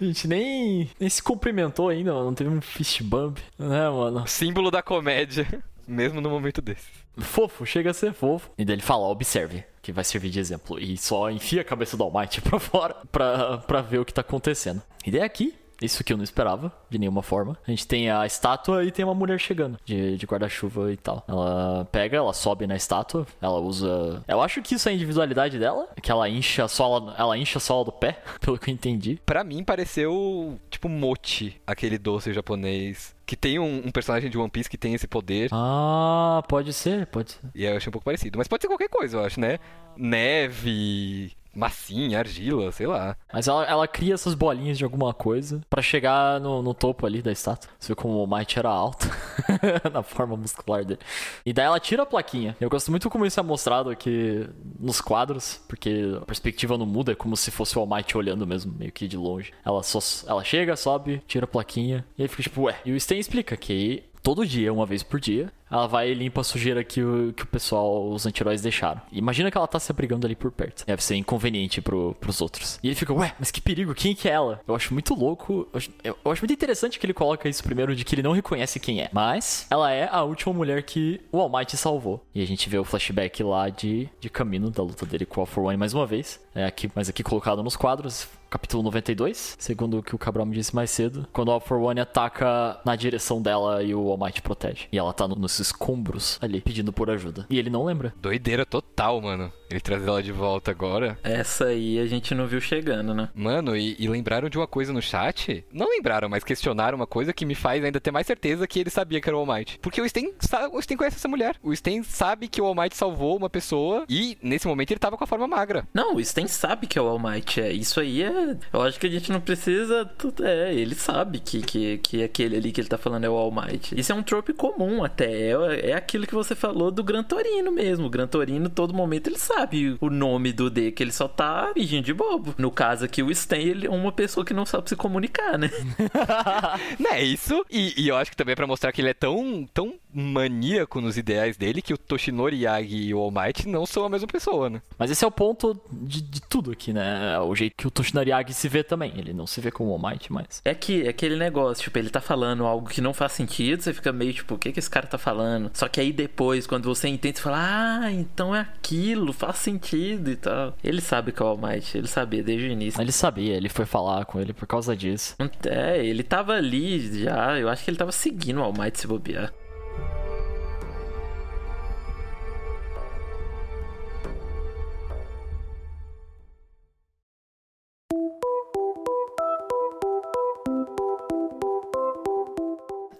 a gente nem, nem se cumprimentou ainda, mano. Não teve um fist bump, né, mano? Símbolo da comédia. Mesmo no momento desse. Fofo, chega a ser fofo. E daí ele fala, observe, que vai servir de exemplo. E só enfia a cabeça do Almighty pra fora pra, pra ver o que tá acontecendo. E daí aqui, isso que eu não esperava, de nenhuma forma. A gente tem a estátua e tem uma mulher chegando, de, de guarda-chuva e tal. Ela pega, ela sobe na estátua, ela usa. Eu acho que isso é a individualidade dela, que ela incha a sola, ela incha a sola do pé, pelo que eu entendi. Para mim pareceu tipo mochi, aquele doce japonês que tem um, um, personagem de One Piece que tem esse poder. Ah, pode ser, pode ser. E eu achei um pouco parecido. Mas pode ser qualquer coisa, eu acho, né? Neve, massinha, argila, sei lá. Mas ela, ela cria essas bolinhas de alguma coisa para chegar no, no, topo ali da estátua. Você vê como o Might era alto na forma muscular dele. E daí ela tira a plaquinha. Eu gosto muito como isso é mostrado aqui nos quadros, porque a perspectiva não muda, é como se fosse o Might olhando mesmo, meio que de longe. Ela só ela chega, sobe, tira a plaquinha, e aí fica tipo, ué. E o Sten explica que todo dia, uma vez por dia, ela vai e limpa a sujeira que o, que o pessoal, os anti-heróis deixaram. Imagina que ela tá se abrigando ali por perto. Deve ser inconveniente pro, pros outros. E ele fica, ué, mas que perigo, quem que é ela? Eu acho muito louco, eu acho, eu acho muito interessante que ele coloca isso primeiro de que ele não reconhece quem é. Mas ela é a última mulher que o All Might salvou. E a gente vê o flashback lá de, de caminho da luta dele com All For One mais uma vez. É aqui, mas aqui colocado nos quadros, capítulo 92, segundo o que o Cabral me disse mais cedo, quando o All For One ataca na direção dela e o All Might protege. E ela tá no, nos escombros ali, pedindo por ajuda. E ele não lembra. Doideira total, mano. Ele traz ela de volta agora. Essa aí a gente não viu chegando, né? Mano, e, e lembraram de uma coisa no chat? Não lembraram, mas questionaram uma coisa que me faz ainda ter mais certeza que ele sabia que era o All Might. Porque o Sten, o Sten conhece essa mulher. O Sten sabe que o All Might salvou uma pessoa e nesse momento ele tava com a forma magra. Não, o Sten sabe que é o All Might. É, isso aí é. Eu acho que a gente não precisa. É, ele sabe que, que, que aquele ali que ele tá falando é o All Might. Isso é um trope comum até. É, é, aquilo que você falou do Gran Torino mesmo. O Gran Torino, todo momento, ele sabe o nome do D, que ele só tá fingindo de bobo. No caso aqui, o Stan, ele é uma pessoa que não sabe se comunicar, né? é isso. E, e, eu acho que também é pra mostrar que ele é tão, tão maníaco nos ideais dele que o Toshinori Yagi e o All Might não são a mesma pessoa, né? Mas esse é o ponto de, de tudo aqui, né? O jeito que o Toshinori Yagi se vê também. Ele não se vê como o All Might, mas... É que é aquele negócio, tipo, ele tá falando algo que não faz sentido, você fica meio tipo, o que que esse cara tá falando? Só que aí depois, quando você entende, você fala, ah, então é aquilo, faz sentido e tal. Ele sabe que é o All Might, ele sabia desde o início. Ele sabia, ele foi falar com ele por causa disso. É, ele tava ali já, eu acho que ele tava seguindo o All Might se bobear.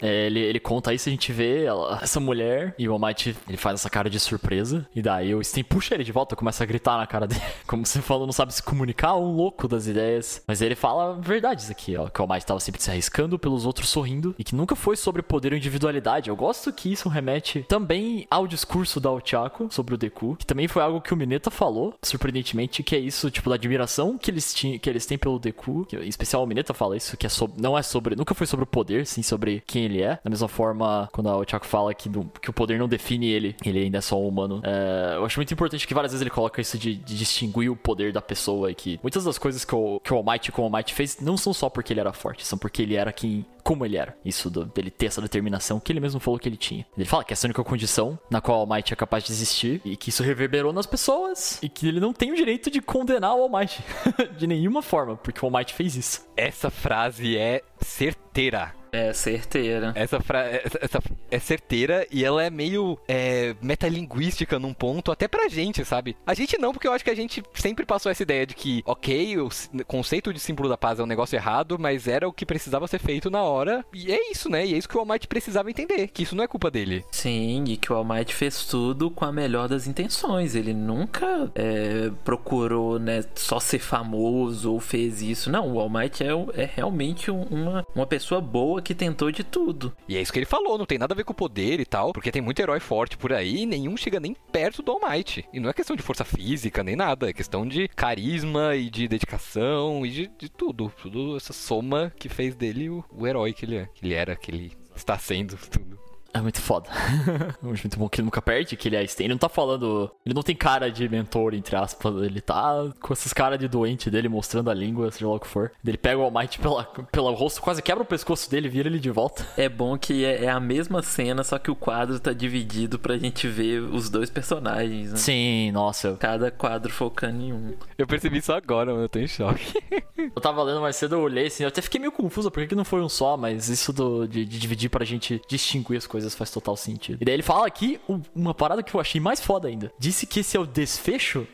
É, ele, ele conta isso, a gente vê ela, essa mulher e o Almighty, ele faz essa cara de surpresa. E daí o Sten puxa ele de volta, começa a gritar na cara dele. Como você falou, não sabe se comunicar, um louco das ideias. Mas ele fala verdades aqui, ó. Que o Almighty tava sempre se arriscando, pelos outros sorrindo. E que nunca foi sobre poder ou individualidade. Eu gosto que isso remete também ao discurso da Ochako sobre o Deku. Que também foi algo que o Mineta falou, surpreendentemente, que é isso, tipo, da admiração que eles, tinham, que eles têm pelo Deku. Que, em especial o Mineta fala isso, que é sobre, não é sobre. Nunca foi sobre o poder, sim sobre quem ele é. Da mesma forma, quando o Chaco fala que, do, que o poder não define ele, ele ainda é só um humano. É, eu acho muito importante que várias vezes ele coloca isso de, de, distinguir o poder da pessoa e que muitas das coisas que o, que o Almighty com o Almighty fez não são só porque ele era forte, são porque ele era quem como ele era. Isso do, dele ter essa determinação que ele mesmo falou que ele tinha. Ele fala que essa é a única condição na qual o Almighty é capaz de existir e que isso reverberou nas pessoas e que ele não tem o direito de condenar o Almighty de nenhuma forma, porque o Almighty fez isso. Essa frase é certeira. É certeira. Essa, fra... essa é certeira e ela é meio é, metalinguística num ponto, até pra gente, sabe? A gente não, porque eu acho que a gente sempre passou essa ideia de que, ok, o conceito de símbolo da paz é um negócio errado, mas era o que precisava ser feito na hora. E é isso, né? E é isso que o Almighty precisava entender, que isso não é culpa dele. Sim, e que o Almighty fez tudo com a melhor das intenções. Ele nunca é, procurou, né, só ser famoso ou fez isso. Não, o Almighty é, é realmente uma, uma pessoa boa que tentou de tudo. E é isso que ele falou, não tem nada a ver com o poder e tal, porque tem muito herói forte por aí e nenhum chega nem perto do All Might. E não é questão de força física nem nada, é questão de carisma e de dedicação e de, de tudo. Tudo essa soma que fez dele o, o herói que ele é. Que ele era, que ele está sendo, tudo. É muito foda. é muito bom que ele nunca perde, que ele é Stain. Ele não tá falando. Ele não tem cara de mentor, entre aspas. Ele tá com essas caras de doente dele, mostrando a língua, seja lá o que for. Ele pega o All Might pela, pelo rosto, quase quebra o pescoço dele vira ele de volta. É bom que é, é, a mesma cena, só que o quadro tá dividido pra gente ver os dois personagens. Né? Sim, nossa. Cada quadro focando em um. Eu percebi isso agora, mano. Eu tô em choque. eu tava lendo mais cedo, eu olhei assim. Eu até fiquei meio confuso, porque que não foi um só, mas isso do, de, de dividir pra gente distinguir as coisas coisas faz total sentido. E daí ele fala aqui uma parada que eu achei mais foda ainda. Disse que esse é o desfecho,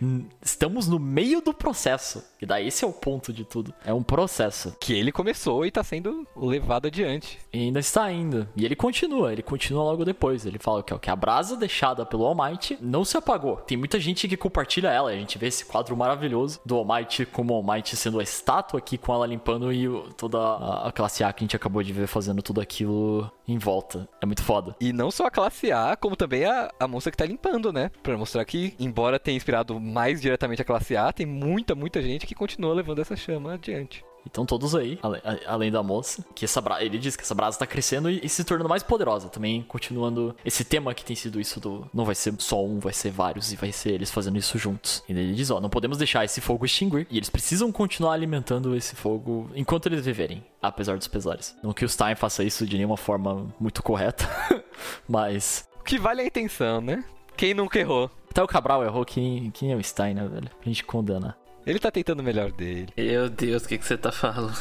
estamos no meio do processo. E daí esse é o ponto de tudo. É um processo. Que ele começou e tá sendo levado adiante. E ainda está indo. E ele continua, ele continua logo depois. Ele fala que, que a brasa deixada pelo All Might não se apagou. Tem muita gente que compartilha ela. A gente vê esse quadro maravilhoso do All Might como Might sendo a estátua aqui com ela limpando e toda a classe A que a gente acabou de ver fazendo tudo aquilo em volta. É muito foda. E não só a classe A, como também a, a moça que tá limpando, né? Pra mostrar que, embora tenha inspirado mais diretamente a classe A, tem muita, muita gente que continua levando essa chama adiante. Então todos aí, além da moça, que essa ele diz que essa brasa tá crescendo e, se tornando mais poderosa. Também continuando esse tema que tem sido isso do não vai ser só um, vai ser vários e vai ser eles fazendo isso juntos. E ele diz, ó, não podemos deixar esse fogo extinguir e eles precisam continuar alimentando esse fogo enquanto eles viverem, apesar dos pesares. Não que o Stein faça isso de nenhuma forma muito correta, mas o que vale é a intenção, né? Quem nunca errou? Até o Cabral errou, quem, quem é o Stein, né, velho? Pra gente condenar. Ele tá tentando o melhor dele. Meu Deus, o que, que você tá falando?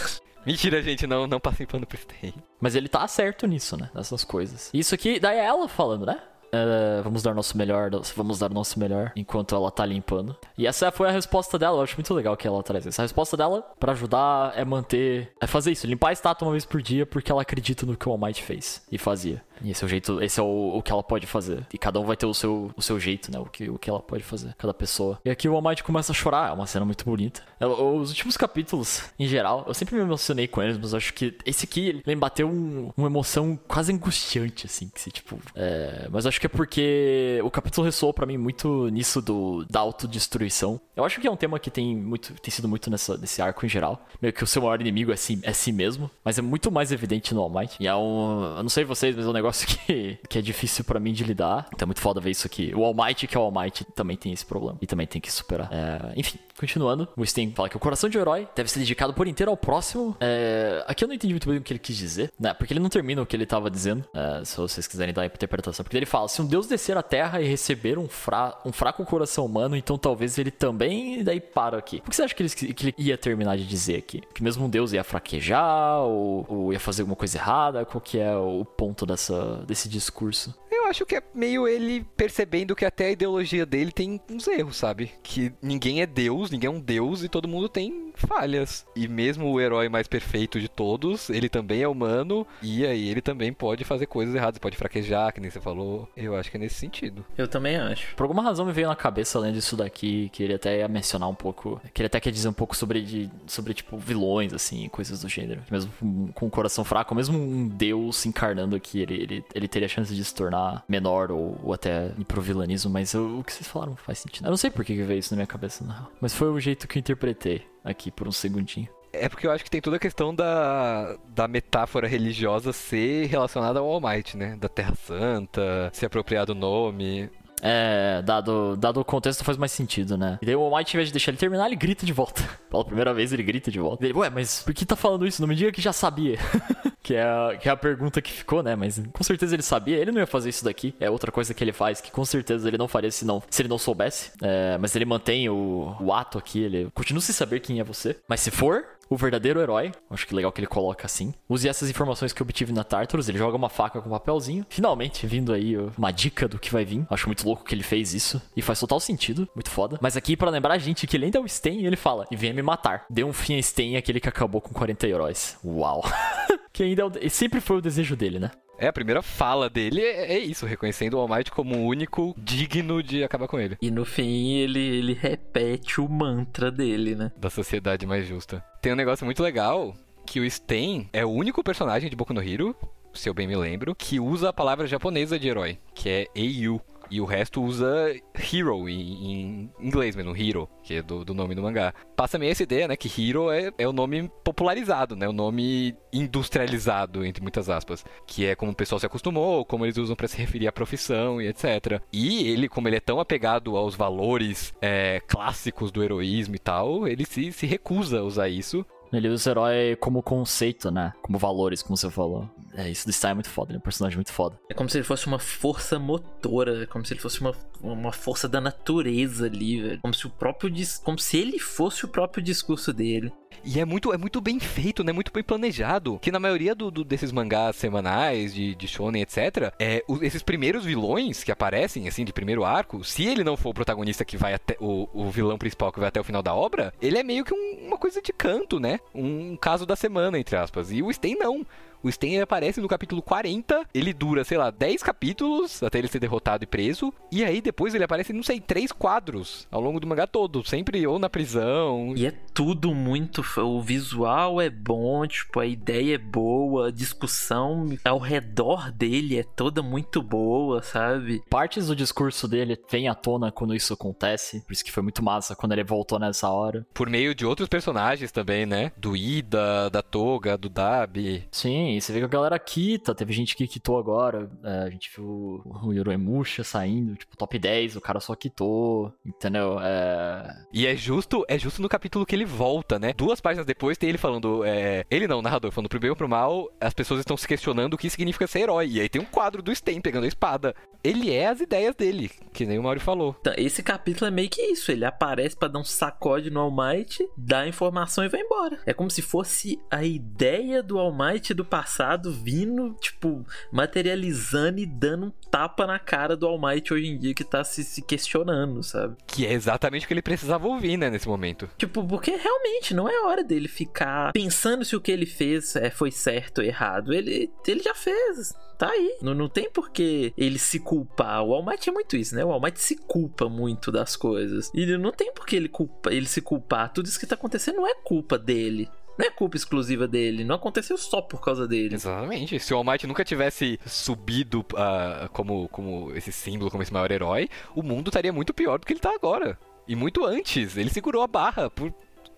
Mentira, gente, não, não passem pano pro Stein. Mas ele tá certo nisso, né? Nessas coisas. Isso aqui, daí é ela falando, né? é, vamos dar nosso melhor, vamos dar nosso melhor enquanto ela tá limpando. E essa foi a resposta dela, eu acho muito legal que ela traz isso. A resposta dela para ajudar é manter, é fazer isso, limpar a estátua uma vez por dia porque ela acredita no que o All Might fez e fazia. E esse é o jeito, esse é o, o que ela pode fazer. E cada um vai ter o seu, o seu jeito, né? O que, o que ela pode fazer, cada pessoa. E aqui o All Might começa a chorar, é uma cena muito bonita. Os últimos capítulos, em geral, eu sempre me emocionei com eles, mas acho que esse aqui, ele bateu um, uma emoção quase angustiante, assim, que se, tipo... É... Mas acho que é porque o capítulo ressoou para mim muito nisso do, da autodestruição. Eu acho que é um tema que tem, muito, tem sido muito nessa, nesse arco em geral. Meio que o seu maior inimigo é si, é si mesmo, mas é muito mais evidente no All Might. E é um... Eu não sei vocês, mas é um negócio que, que é difícil para mim de lidar. Então é muito foda ver isso aqui. O All Might, que é o All Might, também tem esse problema. E também tem que superar. É... Enfim, continuando. O Sting fala que o coração de um herói deve ser dedicado por inteiro ao próximo. É... Aqui eu não entendi muito bem o que ele quis dizer, né? Porque ele não termina o que ele tava dizendo. É... Se vocês quiserem dar a interpretação. Porque ele fala: se um deus descer à terra e receber um, fra... um fraco coração humano, então talvez ele também. E daí para aqui. Por que você acha que ele, que ele ia terminar de dizer aqui? Que mesmo um deus ia fraquejar ou, ou ia fazer alguma coisa errada? Qual que é o ponto dessa, desse discurso? Eu acho que é meio ele percebendo que até a ideologia dele tem uns erros, sabe? Que ninguém é Deus, ninguém é um Deus e todo mundo tem falhas. E mesmo o herói mais perfeito de todos, ele também é humano e aí ele também pode fazer coisas erradas, pode fraquejar, que nem você falou. Eu acho que é nesse sentido. Eu também acho. Por alguma razão me veio na cabeça lendo isso daqui, que ele até ia mencionar um pouco, que ele até quer dizer um pouco sobre, de, sobre tipo, vilões, assim, coisas do gênero. Mesmo com, com o coração fraco, mesmo um deus se encarnando aqui, ele, ele, ele teria a chance de se tornar menor ou, ou até ir pro vilanismo, mas eu, o que vocês falaram faz sentido. Eu não sei por que veio isso na minha cabeça, não. Mas foi o jeito que eu interpretei aqui por um segundinho. É porque eu acho que tem toda a questão da, da metáfora religiosa ser relacionada ao All Might, né? Da Terra Santa, se apropriar do nome. É, dado, dado o contexto faz mais sentido, né? E daí o All Might, ao invés de deixar ele terminar, ele grita de volta. Pela primeira vez ele grita de volta. Ele, ué, mas por que tá falando isso? Não me diga que já sabia. que, é a, que é a pergunta que ficou, né? Mas com certeza ele sabia. Ele não ia fazer isso daqui. É outra coisa que ele faz que com certeza ele não faria se, não, se ele não soubesse. É, mas ele mantém o, o ato aqui. Ele continua sem saber quem é você. Mas se for, o verdadeiro herói. Acho que legal que ele coloca assim. Use essas informações que obtive na Tartarus. Ele joga uma faca com um papelzinho. Finalmente, vindo aí uma dica do que vai vir. Acho muito louco que ele fez isso. E faz total sentido. Muito foda. Mas aqui, para lembrar a gente que ele ainda é o Sten, ele fala: E venha me matar. Dê um fim a Sten, aquele que acabou com 40 heróis. Uau. que ainda é o... sempre foi o desejo dele, né? É, a primeira fala dele é, é, isso, reconhecendo o All Might como o único digno de acabar com ele. E no fim ele, ele repete o mantra dele, né? Da sociedade mais justa. Tem um negócio muito legal, que o Sten é o único personagem de Boku no Hero, se eu bem me lembro, que usa a palavra japonesa de herói, que é Eiyu. E o resto usa Hero em, inglês mesmo, Hero, que é do, do, nome do mangá. Passa meio essa ideia, né, que Hero é, é o nome popularizado, né, o nome industrializado, entre muitas aspas. Que é como o pessoal se acostumou, como eles usam para se referir à profissão e etc. E ele, como ele é tão apegado aos valores é, clássicos do heroísmo e tal, ele se, se recusa a usar isso ele usa o herói como conceito, né? Como valores, como você falou. É, isso do Stein é muito foda, ele é um personagem muito foda. É como se ele fosse uma força motora, é como se ele fosse uma, uma força da natureza ali, velho. Como se o próprio como se ele fosse o próprio discurso dele. E é muito, é muito bem feito, né? Muito bem planejado. Que na maioria do, do desses mangás semanais, de, de shonen, etc., é, o, esses primeiros vilões que aparecem, assim, de primeiro arco, se ele não for o protagonista que vai até. O, o vilão principal que vai até o final da obra, ele é meio que um, uma coisa de canto, né? Um caso da semana, entre aspas. E o Sten não. O Sten aparece no capítulo 40, ele dura, sei lá, 10 capítulos até ele ser derrotado e preso. E aí depois ele aparece, não sei, três quadros ao longo do mangá todo, sempre ou na prisão. E é tudo muito. O visual é bom, tipo, a ideia é boa, a discussão ao redor dele é toda muito boa, sabe? Partes do discurso dele vem à tona quando isso acontece, por isso que foi muito massa quando ele voltou nessa hora. Por meio de outros personagens também, né? Do Ida, da Toga, do Dabi. Sim, você vê que a galera quita, teve gente que quitou agora. É, a gente viu o Yoroemusha saindo, tipo, top 10, o cara só quitou, entendeu? É... E é justo, é justo no capítulo que ele volta, né? Duas páginas depois tem ele falando. É... Ele não, o narrador, falando pro bem ou pro mal, as pessoas estão se questionando o que significa ser herói. E aí tem um quadro do Sten pegando a espada. Ele é as ideias dele, que nem o Mauri falou. Então, esse capítulo é meio que isso. Ele aparece para dar um sacode no All Might, dá a informação e vai embora. É como se fosse a ideia do All Might do passado vindo, tipo, materializando e dando um tapa na cara do All Might hoje em dia que tá se, se questionando, sabe? Que é exatamente o que ele precisava ouvir, né, nesse momento. Tipo, porque realmente não é hora dele ficar pensando se o que ele fez é, foi certo ou errado. Ele, ele já fez tá aí. Não, não tem por que ele se culpar. O Almighty é muito isso, né? O Almighty se culpa muito das coisas. E não tem por que ele, culpa, ele se culpar. Tudo isso que tá acontecendo não é culpa dele. Não é culpa exclusiva dele, não aconteceu só por causa dele. Exatamente. Se o All Might nunca tivesse subido uh, como, como esse símbolo, como esse maior herói, o mundo estaria muito pior do que ele tá agora. E muito antes. Ele segurou a barra por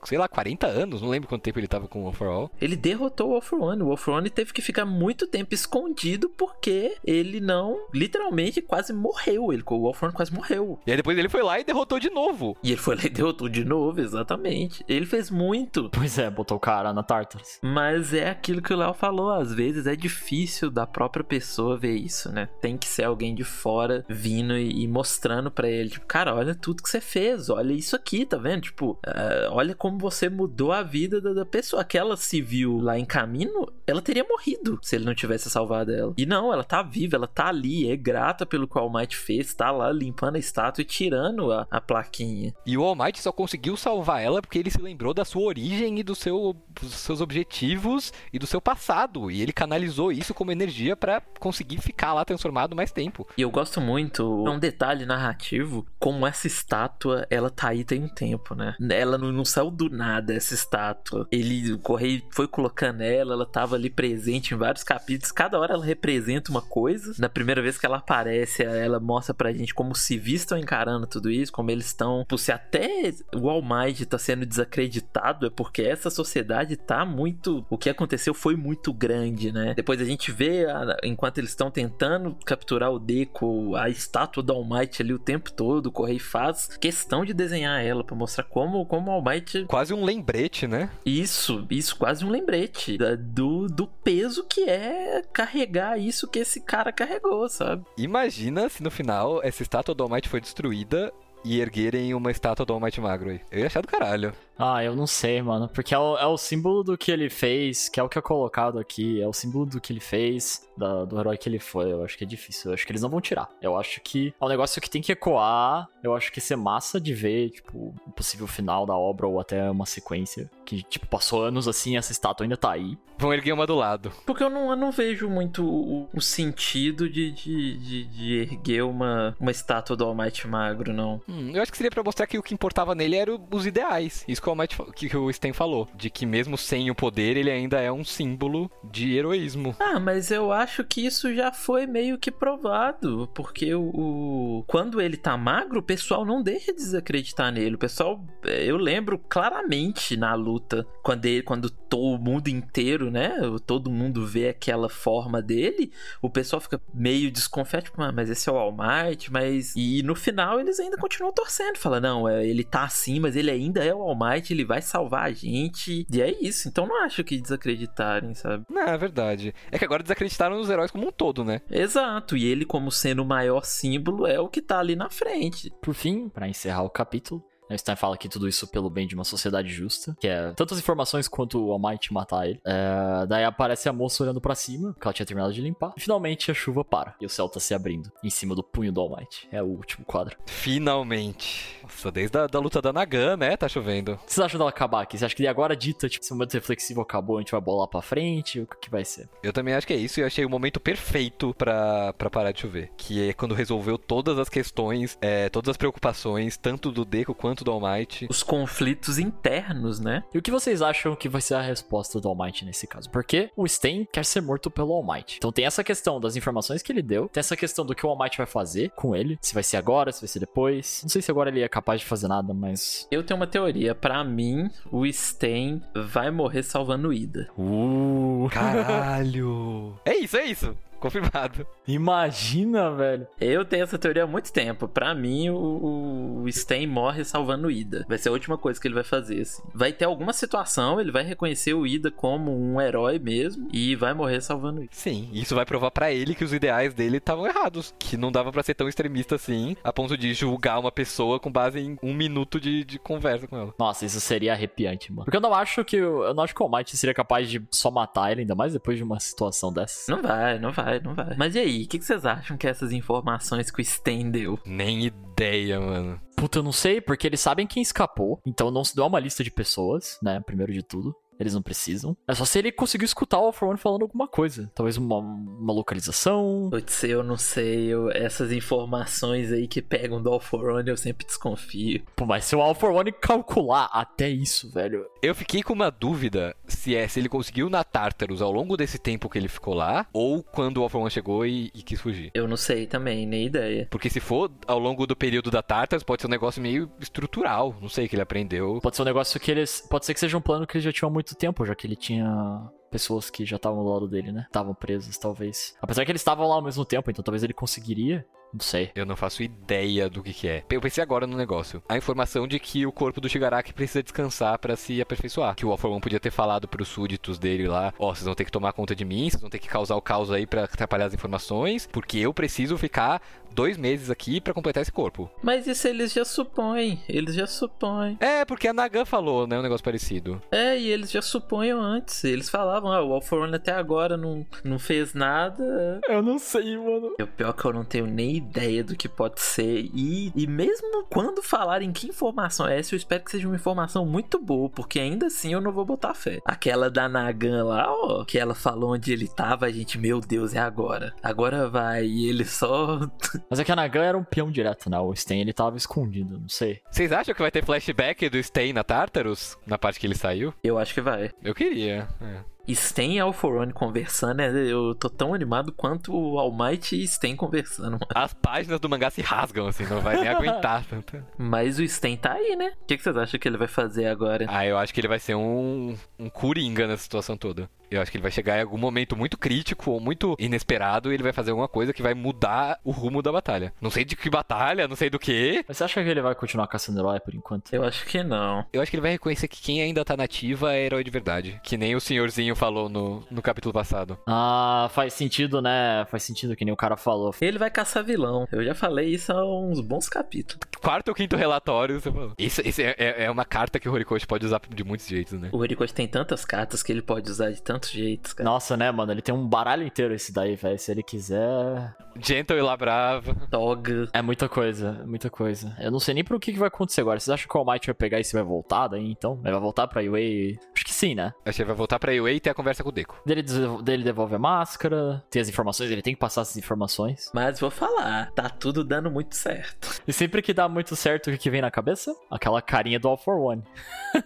sei lá, 40 anos, não lembro quanto tempo ele tava com o All for All. Ele derrotou o All for One. O All for One teve que ficar muito tempo escondido porque ele não, literalmente, quase morreu. Ele, o All for One quase morreu. E aí depois ele foi lá e derrotou de novo. E ele foi lá e derrotou de novo, exatamente. Ele fez muito. Pois é, botou o cara na Tartarus. Mas é aquilo que o Léo falou, às vezes é difícil da própria pessoa ver isso, né? Tem que ser alguém de fora vindo e, e mostrando para ele, tipo, cara, olha tudo que você fez, olha isso aqui, tá vendo? Tipo, uh, olha como como você mudou a vida da, da pessoa. Aquela civil lá em caminho, ela teria morrido se ele não tivesse salvado ela. E não, ela tá viva, ela tá ali, é grata pelo que o All Might fez, tá lá limpando a estátua e tirando a, a plaquinha. E o All Might só conseguiu salvar ela porque ele se lembrou da sua origem e do seu, dos seus objetivos e do seu passado. E ele canalizou isso como energia para conseguir ficar lá transformado mais tempo. E eu gosto muito, é um detalhe narrativo, como essa estátua, ela tá aí tem um tempo, né? Ela não, não saiu do nada essa estátua. Ele, o Correio foi colocando ela, ela tava ali presente em vários capítulos. Cada hora ela representa uma coisa. Na primeira vez que ela aparece, ela mostra pra gente como os civis estão encarando tudo isso, como eles estão. Se até o All Might tá sendo desacreditado, é porque essa sociedade tá muito. O que aconteceu foi muito grande, né? Depois a gente vê, enquanto eles estão tentando capturar o Deco, a estátua do All Might ali o tempo todo. O Correio faz questão de desenhar ela para mostrar como, como o All Might quase um lembrete, né? Isso, isso, quase um lembrete do, do peso que é carregar isso que esse cara carregou, sabe? Imagina se no final essa estátua do Almighty foi destruída e erguerem uma estátua do Almighty Magro aí. Eu ia achar do caralho. Ah, eu não sei, mano. Porque é o, é o, símbolo do que ele fez, que é o que é colocado aqui. É o símbolo do que ele fez, da, do herói que ele foi. Eu acho que é difícil. Eu acho que eles não vão tirar. Eu acho que é um negócio que tem que ecoar. Eu acho que ser massa de ver, tipo, o possível final da obra ou até uma sequência. Que, tipo, passou anos assim essa estátua ainda tá aí. Vão erguer uma do lado. Porque eu não, eu não vejo muito o, o sentido de, de, de, de, erguer uma, uma estátua do Almighty Magro, não. Hum, eu acho que seria pra mostrar que o que importava nele eram os ideais. Isso que o, que o Sten falou. De que mesmo sem o poder, ele ainda é um símbolo de heroísmo. Ah, mas eu acho que isso já foi meio que provado. Porque o, o... quando ele tá magro, o pessoal não deixa de desacreditar nele. O pessoal, é, eu lembro claramente na luta, quando, ele, quando todo mundo inteiro, né? Todo mundo vê aquela forma dele, o pessoal fica meio desconfiado, tipo, ah, mas esse é o All Might, mas. E no final eles ainda continuam torcendo. Fala, não, é, ele tá assim, mas ele ainda é o All Might, ele vai salvar a gente. E é isso. Então não acho que desacreditarem, sabe? Não, é verdade. É que agora desacreditaram nos heróis como um todo, né? Exato. E ele, como sendo o maior símbolo, é o que tá ali na frente. Por fim, para encerrar o capítulo, o Stein fala que tudo isso pelo bem de uma sociedade justa, que é tantas informações quanto o Almighty matar ele. É, daí aparece a moça olhando para cima, que ela tinha terminado de limpar. E finalmente a chuva para e o céu tá se abrindo em cima do punho do Almighty. É o último quadro. Finalmente. Nossa, desde a da luta da Nagan, né? Tá chovendo. O que vocês acham dela acabar aqui? Você acha que agora dita, tipo, esse momento reflexivo acabou, a gente vai bolar pra frente? O que vai ser? Eu também acho que é isso e eu achei o momento perfeito pra, pra parar de chover. Que é quando resolveu todas as questões, é, todas as preocupações, tanto do Deco quanto do All Might. Os conflitos internos, né? E o que vocês acham que vai ser a resposta do All Might nesse caso? Porque o Sten quer ser morto pelo All Might. Então tem essa questão das informações que ele deu, tem essa questão do que o All Might vai fazer com ele, se vai ser agora, se vai ser depois. Não sei se agora ele é capaz de fazer nada, mas... Eu tenho uma teoria. Para mim, o Sten vai morrer salvando o Ida. Uh, caralho! é isso, é isso! Confirmado. Imagina, velho. Eu tenho essa teoria há muito tempo. Pra mim, o, o Sten morre salvando o Ida. Vai ser a última coisa que ele vai fazer, assim. Vai ter alguma situação, ele vai reconhecer o Ida como um herói mesmo e vai morrer salvando o Ida. Sim, isso vai provar pra ele que os ideais dele estavam errados. Que não dava pra ser tão extremista assim, a ponto de julgar uma pessoa com base em um minuto de, de conversa com ela. Nossa, isso seria arrepiante, mano. Porque eu não acho que eu não acho que o All Might seria capaz de só matar ele, ainda mais depois de uma situação dessa. Não vai, não vai, não vai. Mas e aí, o que, que vocês acham que essas informações que o Sten deu? Nem ideia, mano. Puta, eu não sei, porque eles sabem quem escapou, então não se deu uma lista de pessoas, né? Primeiro de tudo. Eles não precisam. É só se ele conseguiu escutar o All for One falando alguma coisa. Talvez uma, uma localização. Putz, eu não sei. Eu, essas informações aí que pegam do All for One eu sempre desconfio. Pô, mas se o All for One calcular até isso, velho. Eu fiquei com uma dúvida se é se ele conseguiu na Tartarus ao longo desse tempo que ele ficou lá, ou quando o All for One chegou e, e quis fugir. Eu não sei também, nem ideia. Porque se for ao longo do período da Tartarus, pode ser um negócio meio estrutural. Não sei, que ele aprendeu. Pode ser um negócio que eles. Pode ser que seja um plano que eles já tinham há muito tempo, já que ele tinha pessoas que já estavam do lado dele, né? Estavam presas, talvez. Apesar que eles estavam lá ao mesmo tempo, então talvez ele conseguiria. Não sei. Eu não faço ideia do que, que é. Eu pensei agora no negócio. A informação de que o corpo do Shigaraki precisa descansar pra se aperfeiçoar. Que o All for One podia ter falado pros súditos dele lá: Ó, vocês vão ter que tomar conta de mim, vocês vão ter que causar o caos aí pra atrapalhar as informações, porque eu preciso ficar dois meses aqui pra completar esse corpo. Mas isso eles já supõem. Eles já supõem. É, porque a Nagan falou, né? Um negócio parecido. É, e eles já suponham antes. Eles falavam, ah, o All for One até agora não, não fez nada. Eu não sei, mano. E o pior é que eu não tenho nem ideia do que pode ser. E, e mesmo quando falarem que informação é essa, eu espero que seja uma informação muito boa, porque ainda assim eu não vou botar fé. Aquela da Nagan lá, ó, que ela falou onde ele tava, a gente, meu Deus, é agora. Agora vai. E ele só. Mas é que a Nagan era um peão direto, né? O Sten ele tava escondido, não sei. Vocês acham que vai ter flashback do Stay na Tartarus? Na parte que ele saiu? eu acho que vai. Eu queria. é. Sten e Alforone conversando, né? eu tô tão animado quanto o All Might e Sten conversando. mano. As páginas do mangá se rasgam, assim, não vai nem aguentar tanto. Mas o Sten tá aí, né? O que, que vocês acham que ele vai fazer agora? Ah, eu acho que ele vai ser um, um coringa nessa situação toda. Eu acho que ele vai chegar em algum momento muito crítico ou muito inesperado e ele vai fazer alguma coisa que vai mudar o rumo da batalha. Não sei de que batalha, não sei do que. Mas você acha que ele vai continuar caçando herói por enquanto? Eu acho que não. Eu acho que ele vai reconhecer que quem ainda tá nativa é herói de verdade. Que nem o senhorzinho falou no, no capítulo passado. Ah, faz sentido, né? Faz sentido que nem o cara falou. Ele vai caçar vilão. Eu já falei isso há uns bons capítulos. Quarto ou quinto relatório, você falou. Isso, isso é, é- é uma carta que o Horikoshi pode usar de muitos jeitos, né? O Horikoshi tem tantas cartas que ele pode usar de tantos jeitos, cara. Nossa, né, mano? Ele tem um baralho inteiro esse daí, velho. Se ele quiser. Gentle e Labrava. Toga. É muita coisa, é muita coisa. Eu não sei nem pro que, que vai acontecer agora. Vocês acham que o All Might vai pegar e se vai voltar daí, então? Ele vai voltar pra UA? Acho que sim, né? Acho que ele vai voltar pra UA e ter a conversa com o Deco. Dele, dele devolve a máscara, tem as informações, ele tem que passar essas informações. Mas vou falar, tá tudo dando muito certo. E sempre que dá muito certo, o que, que vem na cabeça? Aquela carinha do All for One.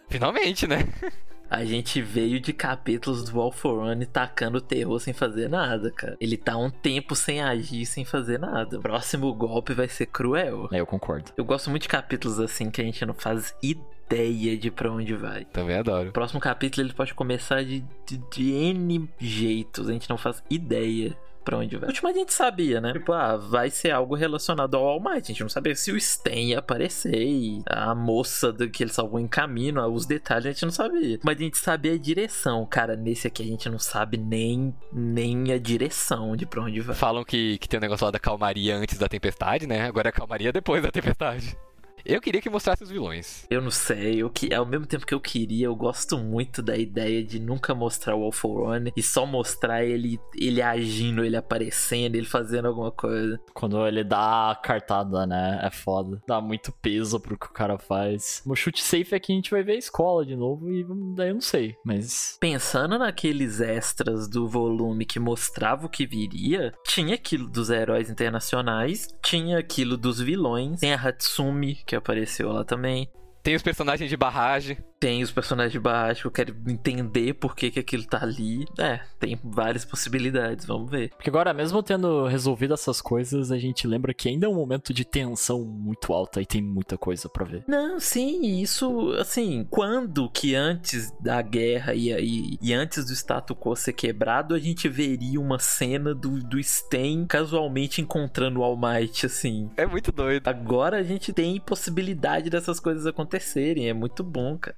Finalmente, né? A gente veio de capítulos do All for One tacando terror sem fazer nada, cara. Ele tá um tempo sem agir, sem fazer nada. O próximo golpe vai ser cruel. É, eu concordo. Eu gosto muito de capítulos assim que a gente não faz ideia de pra onde vai. Também adoro. O próximo capítulo ele pode começar de, de, de N jeitos, a gente não faz ideia pra onde vai. O último a gente sabia, né? Tipo, ah, vai ser algo relacionado ao All Might. A gente não sabia se o Sten ia aparecer e a moça do que ele salvou em caminho, os detalhes a gente não sabia. Mas a gente sabia a direção. Cara, nesse aqui a gente não sabe nem, nem a direção de pra onde vai. Falam que, que tem um negócio lá da calmaria antes da tempestade, né? Agora é calmaria depois da tempestade. Eu queria que mostrasse os vilões. Eu não sei, eu que ao mesmo tempo que eu queria, eu gosto muito da ideia de nunca mostrar o All for One e só mostrar ele ele agindo, ele aparecendo, ele fazendo alguma coisa. Quando ele dá a cartada, né? É foda. Dá muito peso pro que o cara faz. O chute safe é que a gente vai ver a escola de novo e daí eu não sei. Mas. Pensando naqueles extras do volume que mostrava o que viria, tinha aquilo dos heróis internacionais, tinha aquilo dos vilões, tem a Hatsumi que apareceu lá também. Tem os personagens de barragem. Tem os personagens de baixo, eu quero entender por que, que aquilo tá ali. É, tem várias possibilidades, vamos ver. Porque agora, mesmo tendo resolvido essas coisas, a gente lembra que ainda é um momento de tensão muito alta e tem muita coisa para ver. Não, sim, isso, assim, quando que antes da guerra e, e, e antes do status quo ser quebrado, a gente veria uma cena do, do Sten casualmente encontrando o All Might, assim. É muito doido. Agora a gente tem possibilidade dessas coisas acontecerem, é muito bom, cara.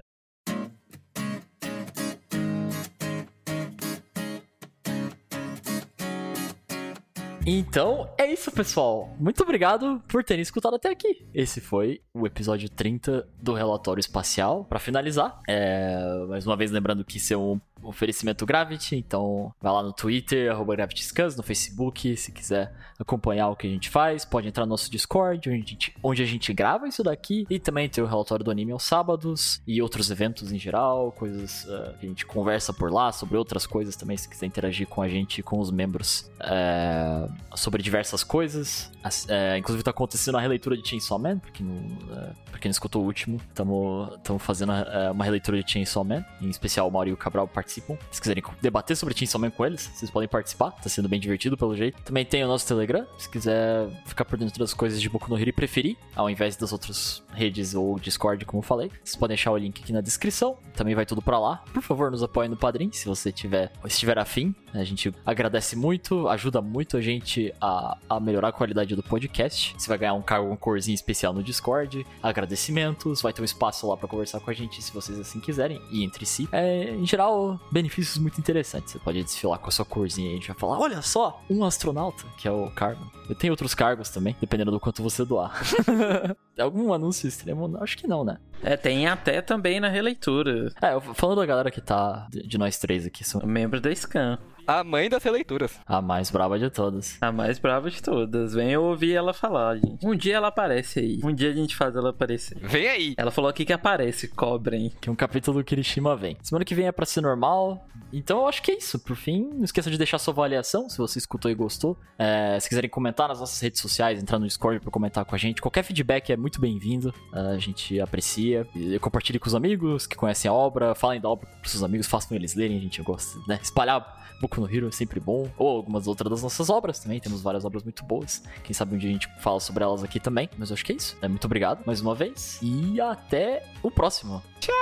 Então é isso, pessoal. Muito obrigado por terem escutado até aqui. Esse foi o episódio 30 do Relatório Espacial. Para finalizar, é... mais uma vez lembrando que isso é um oferecimento Gravity, então vai lá no Twitter, arroba GravityScans, no Facebook, se quiser acompanhar o que a gente faz, pode entrar no nosso Discord, onde a gente, onde a gente grava isso daqui, e também tem o relatório do anime aos sábados, e outros eventos em geral, coisas uh, que a gente conversa por lá, sobre outras coisas também, se quiser interagir com a gente com os membros é, sobre diversas coisas. É, inclusive tá acontecendo a releitura de Chainsaw Man, pra quem não, é, pra quem não escutou o último, estamos fazendo uma releitura de Chainsaw Man, em especial o Mauro e o Cabral participam participam. Se quiserem debater sobre Chainsaw Man com eles, vocês podem participar. Tá sendo bem divertido, pelo jeito. Também tem o nosso Telegram, se quiser ficar por dentro das coisas de Boku no Hero e preferir, ao invés das outras redes ou Discord, como eu falei. Vocês podem deixar o link aqui na descrição. Também vai tudo para lá. Por favor, nos apoie no Padrim, se você tiver, estiver afim. A gente agradece muito, ajuda muito a gente a, a melhorar a qualidade do podcast. Você vai ganhar um cargo, um corzinho especial no Discord, agradecimentos, vai ter um espaço lá para conversar com a gente se vocês assim quiserem, e entre si. É, em geral, benefícios muito interessantes. Você pode desfilar com a sua corzinha e a gente vai falar: olha só, um astronauta, que é o cargo. Eu tenho outros cargos também, dependendo do quanto você doar. Algum anúncio extremo? Acho que não, né? É, tem até também na releitura. É, falando da galera que tá, de nós três aqui, são... Membro da Scan. A mãe das releituras. A mais brava de todas. A mais brava de todas. Vem eu ouvir ela falar, gente. Um dia ela aparece aí. Um dia a gente faz ela aparecer. Vem aí. Ela falou aqui que aparece, cobrem. Que um capítulo do Kirishima vem. Semana que vem é pra ser normal. Então eu acho que é isso. Por fim, não esqueça de deixar sua avaliação se você escutou e gostou. É, se quiserem comentar nas nossas redes sociais, entrar no Discord pra comentar com a gente. Qualquer feedback é muito bem-vindo. A gente aprecia. E compartilhe com os amigos que conhecem a obra. Falem da obra pros seus amigos, façam eles lerem. A gente gosta, né? Espalhar Boku no Hero é sempre bom. Ou algumas outras das nossas obras também. Temos várias obras muito boas. Quem sabe um dia a gente fala sobre elas aqui também. Mas eu acho que é isso. É, muito obrigado mais uma vez. E até o próximo. Tchau,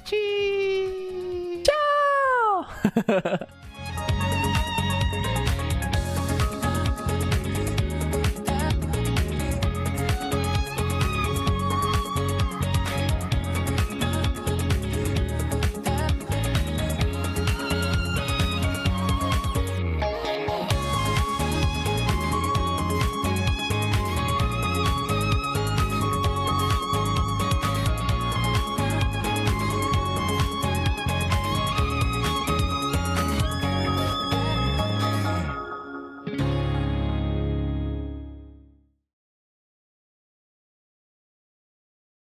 Mighty! Tchau!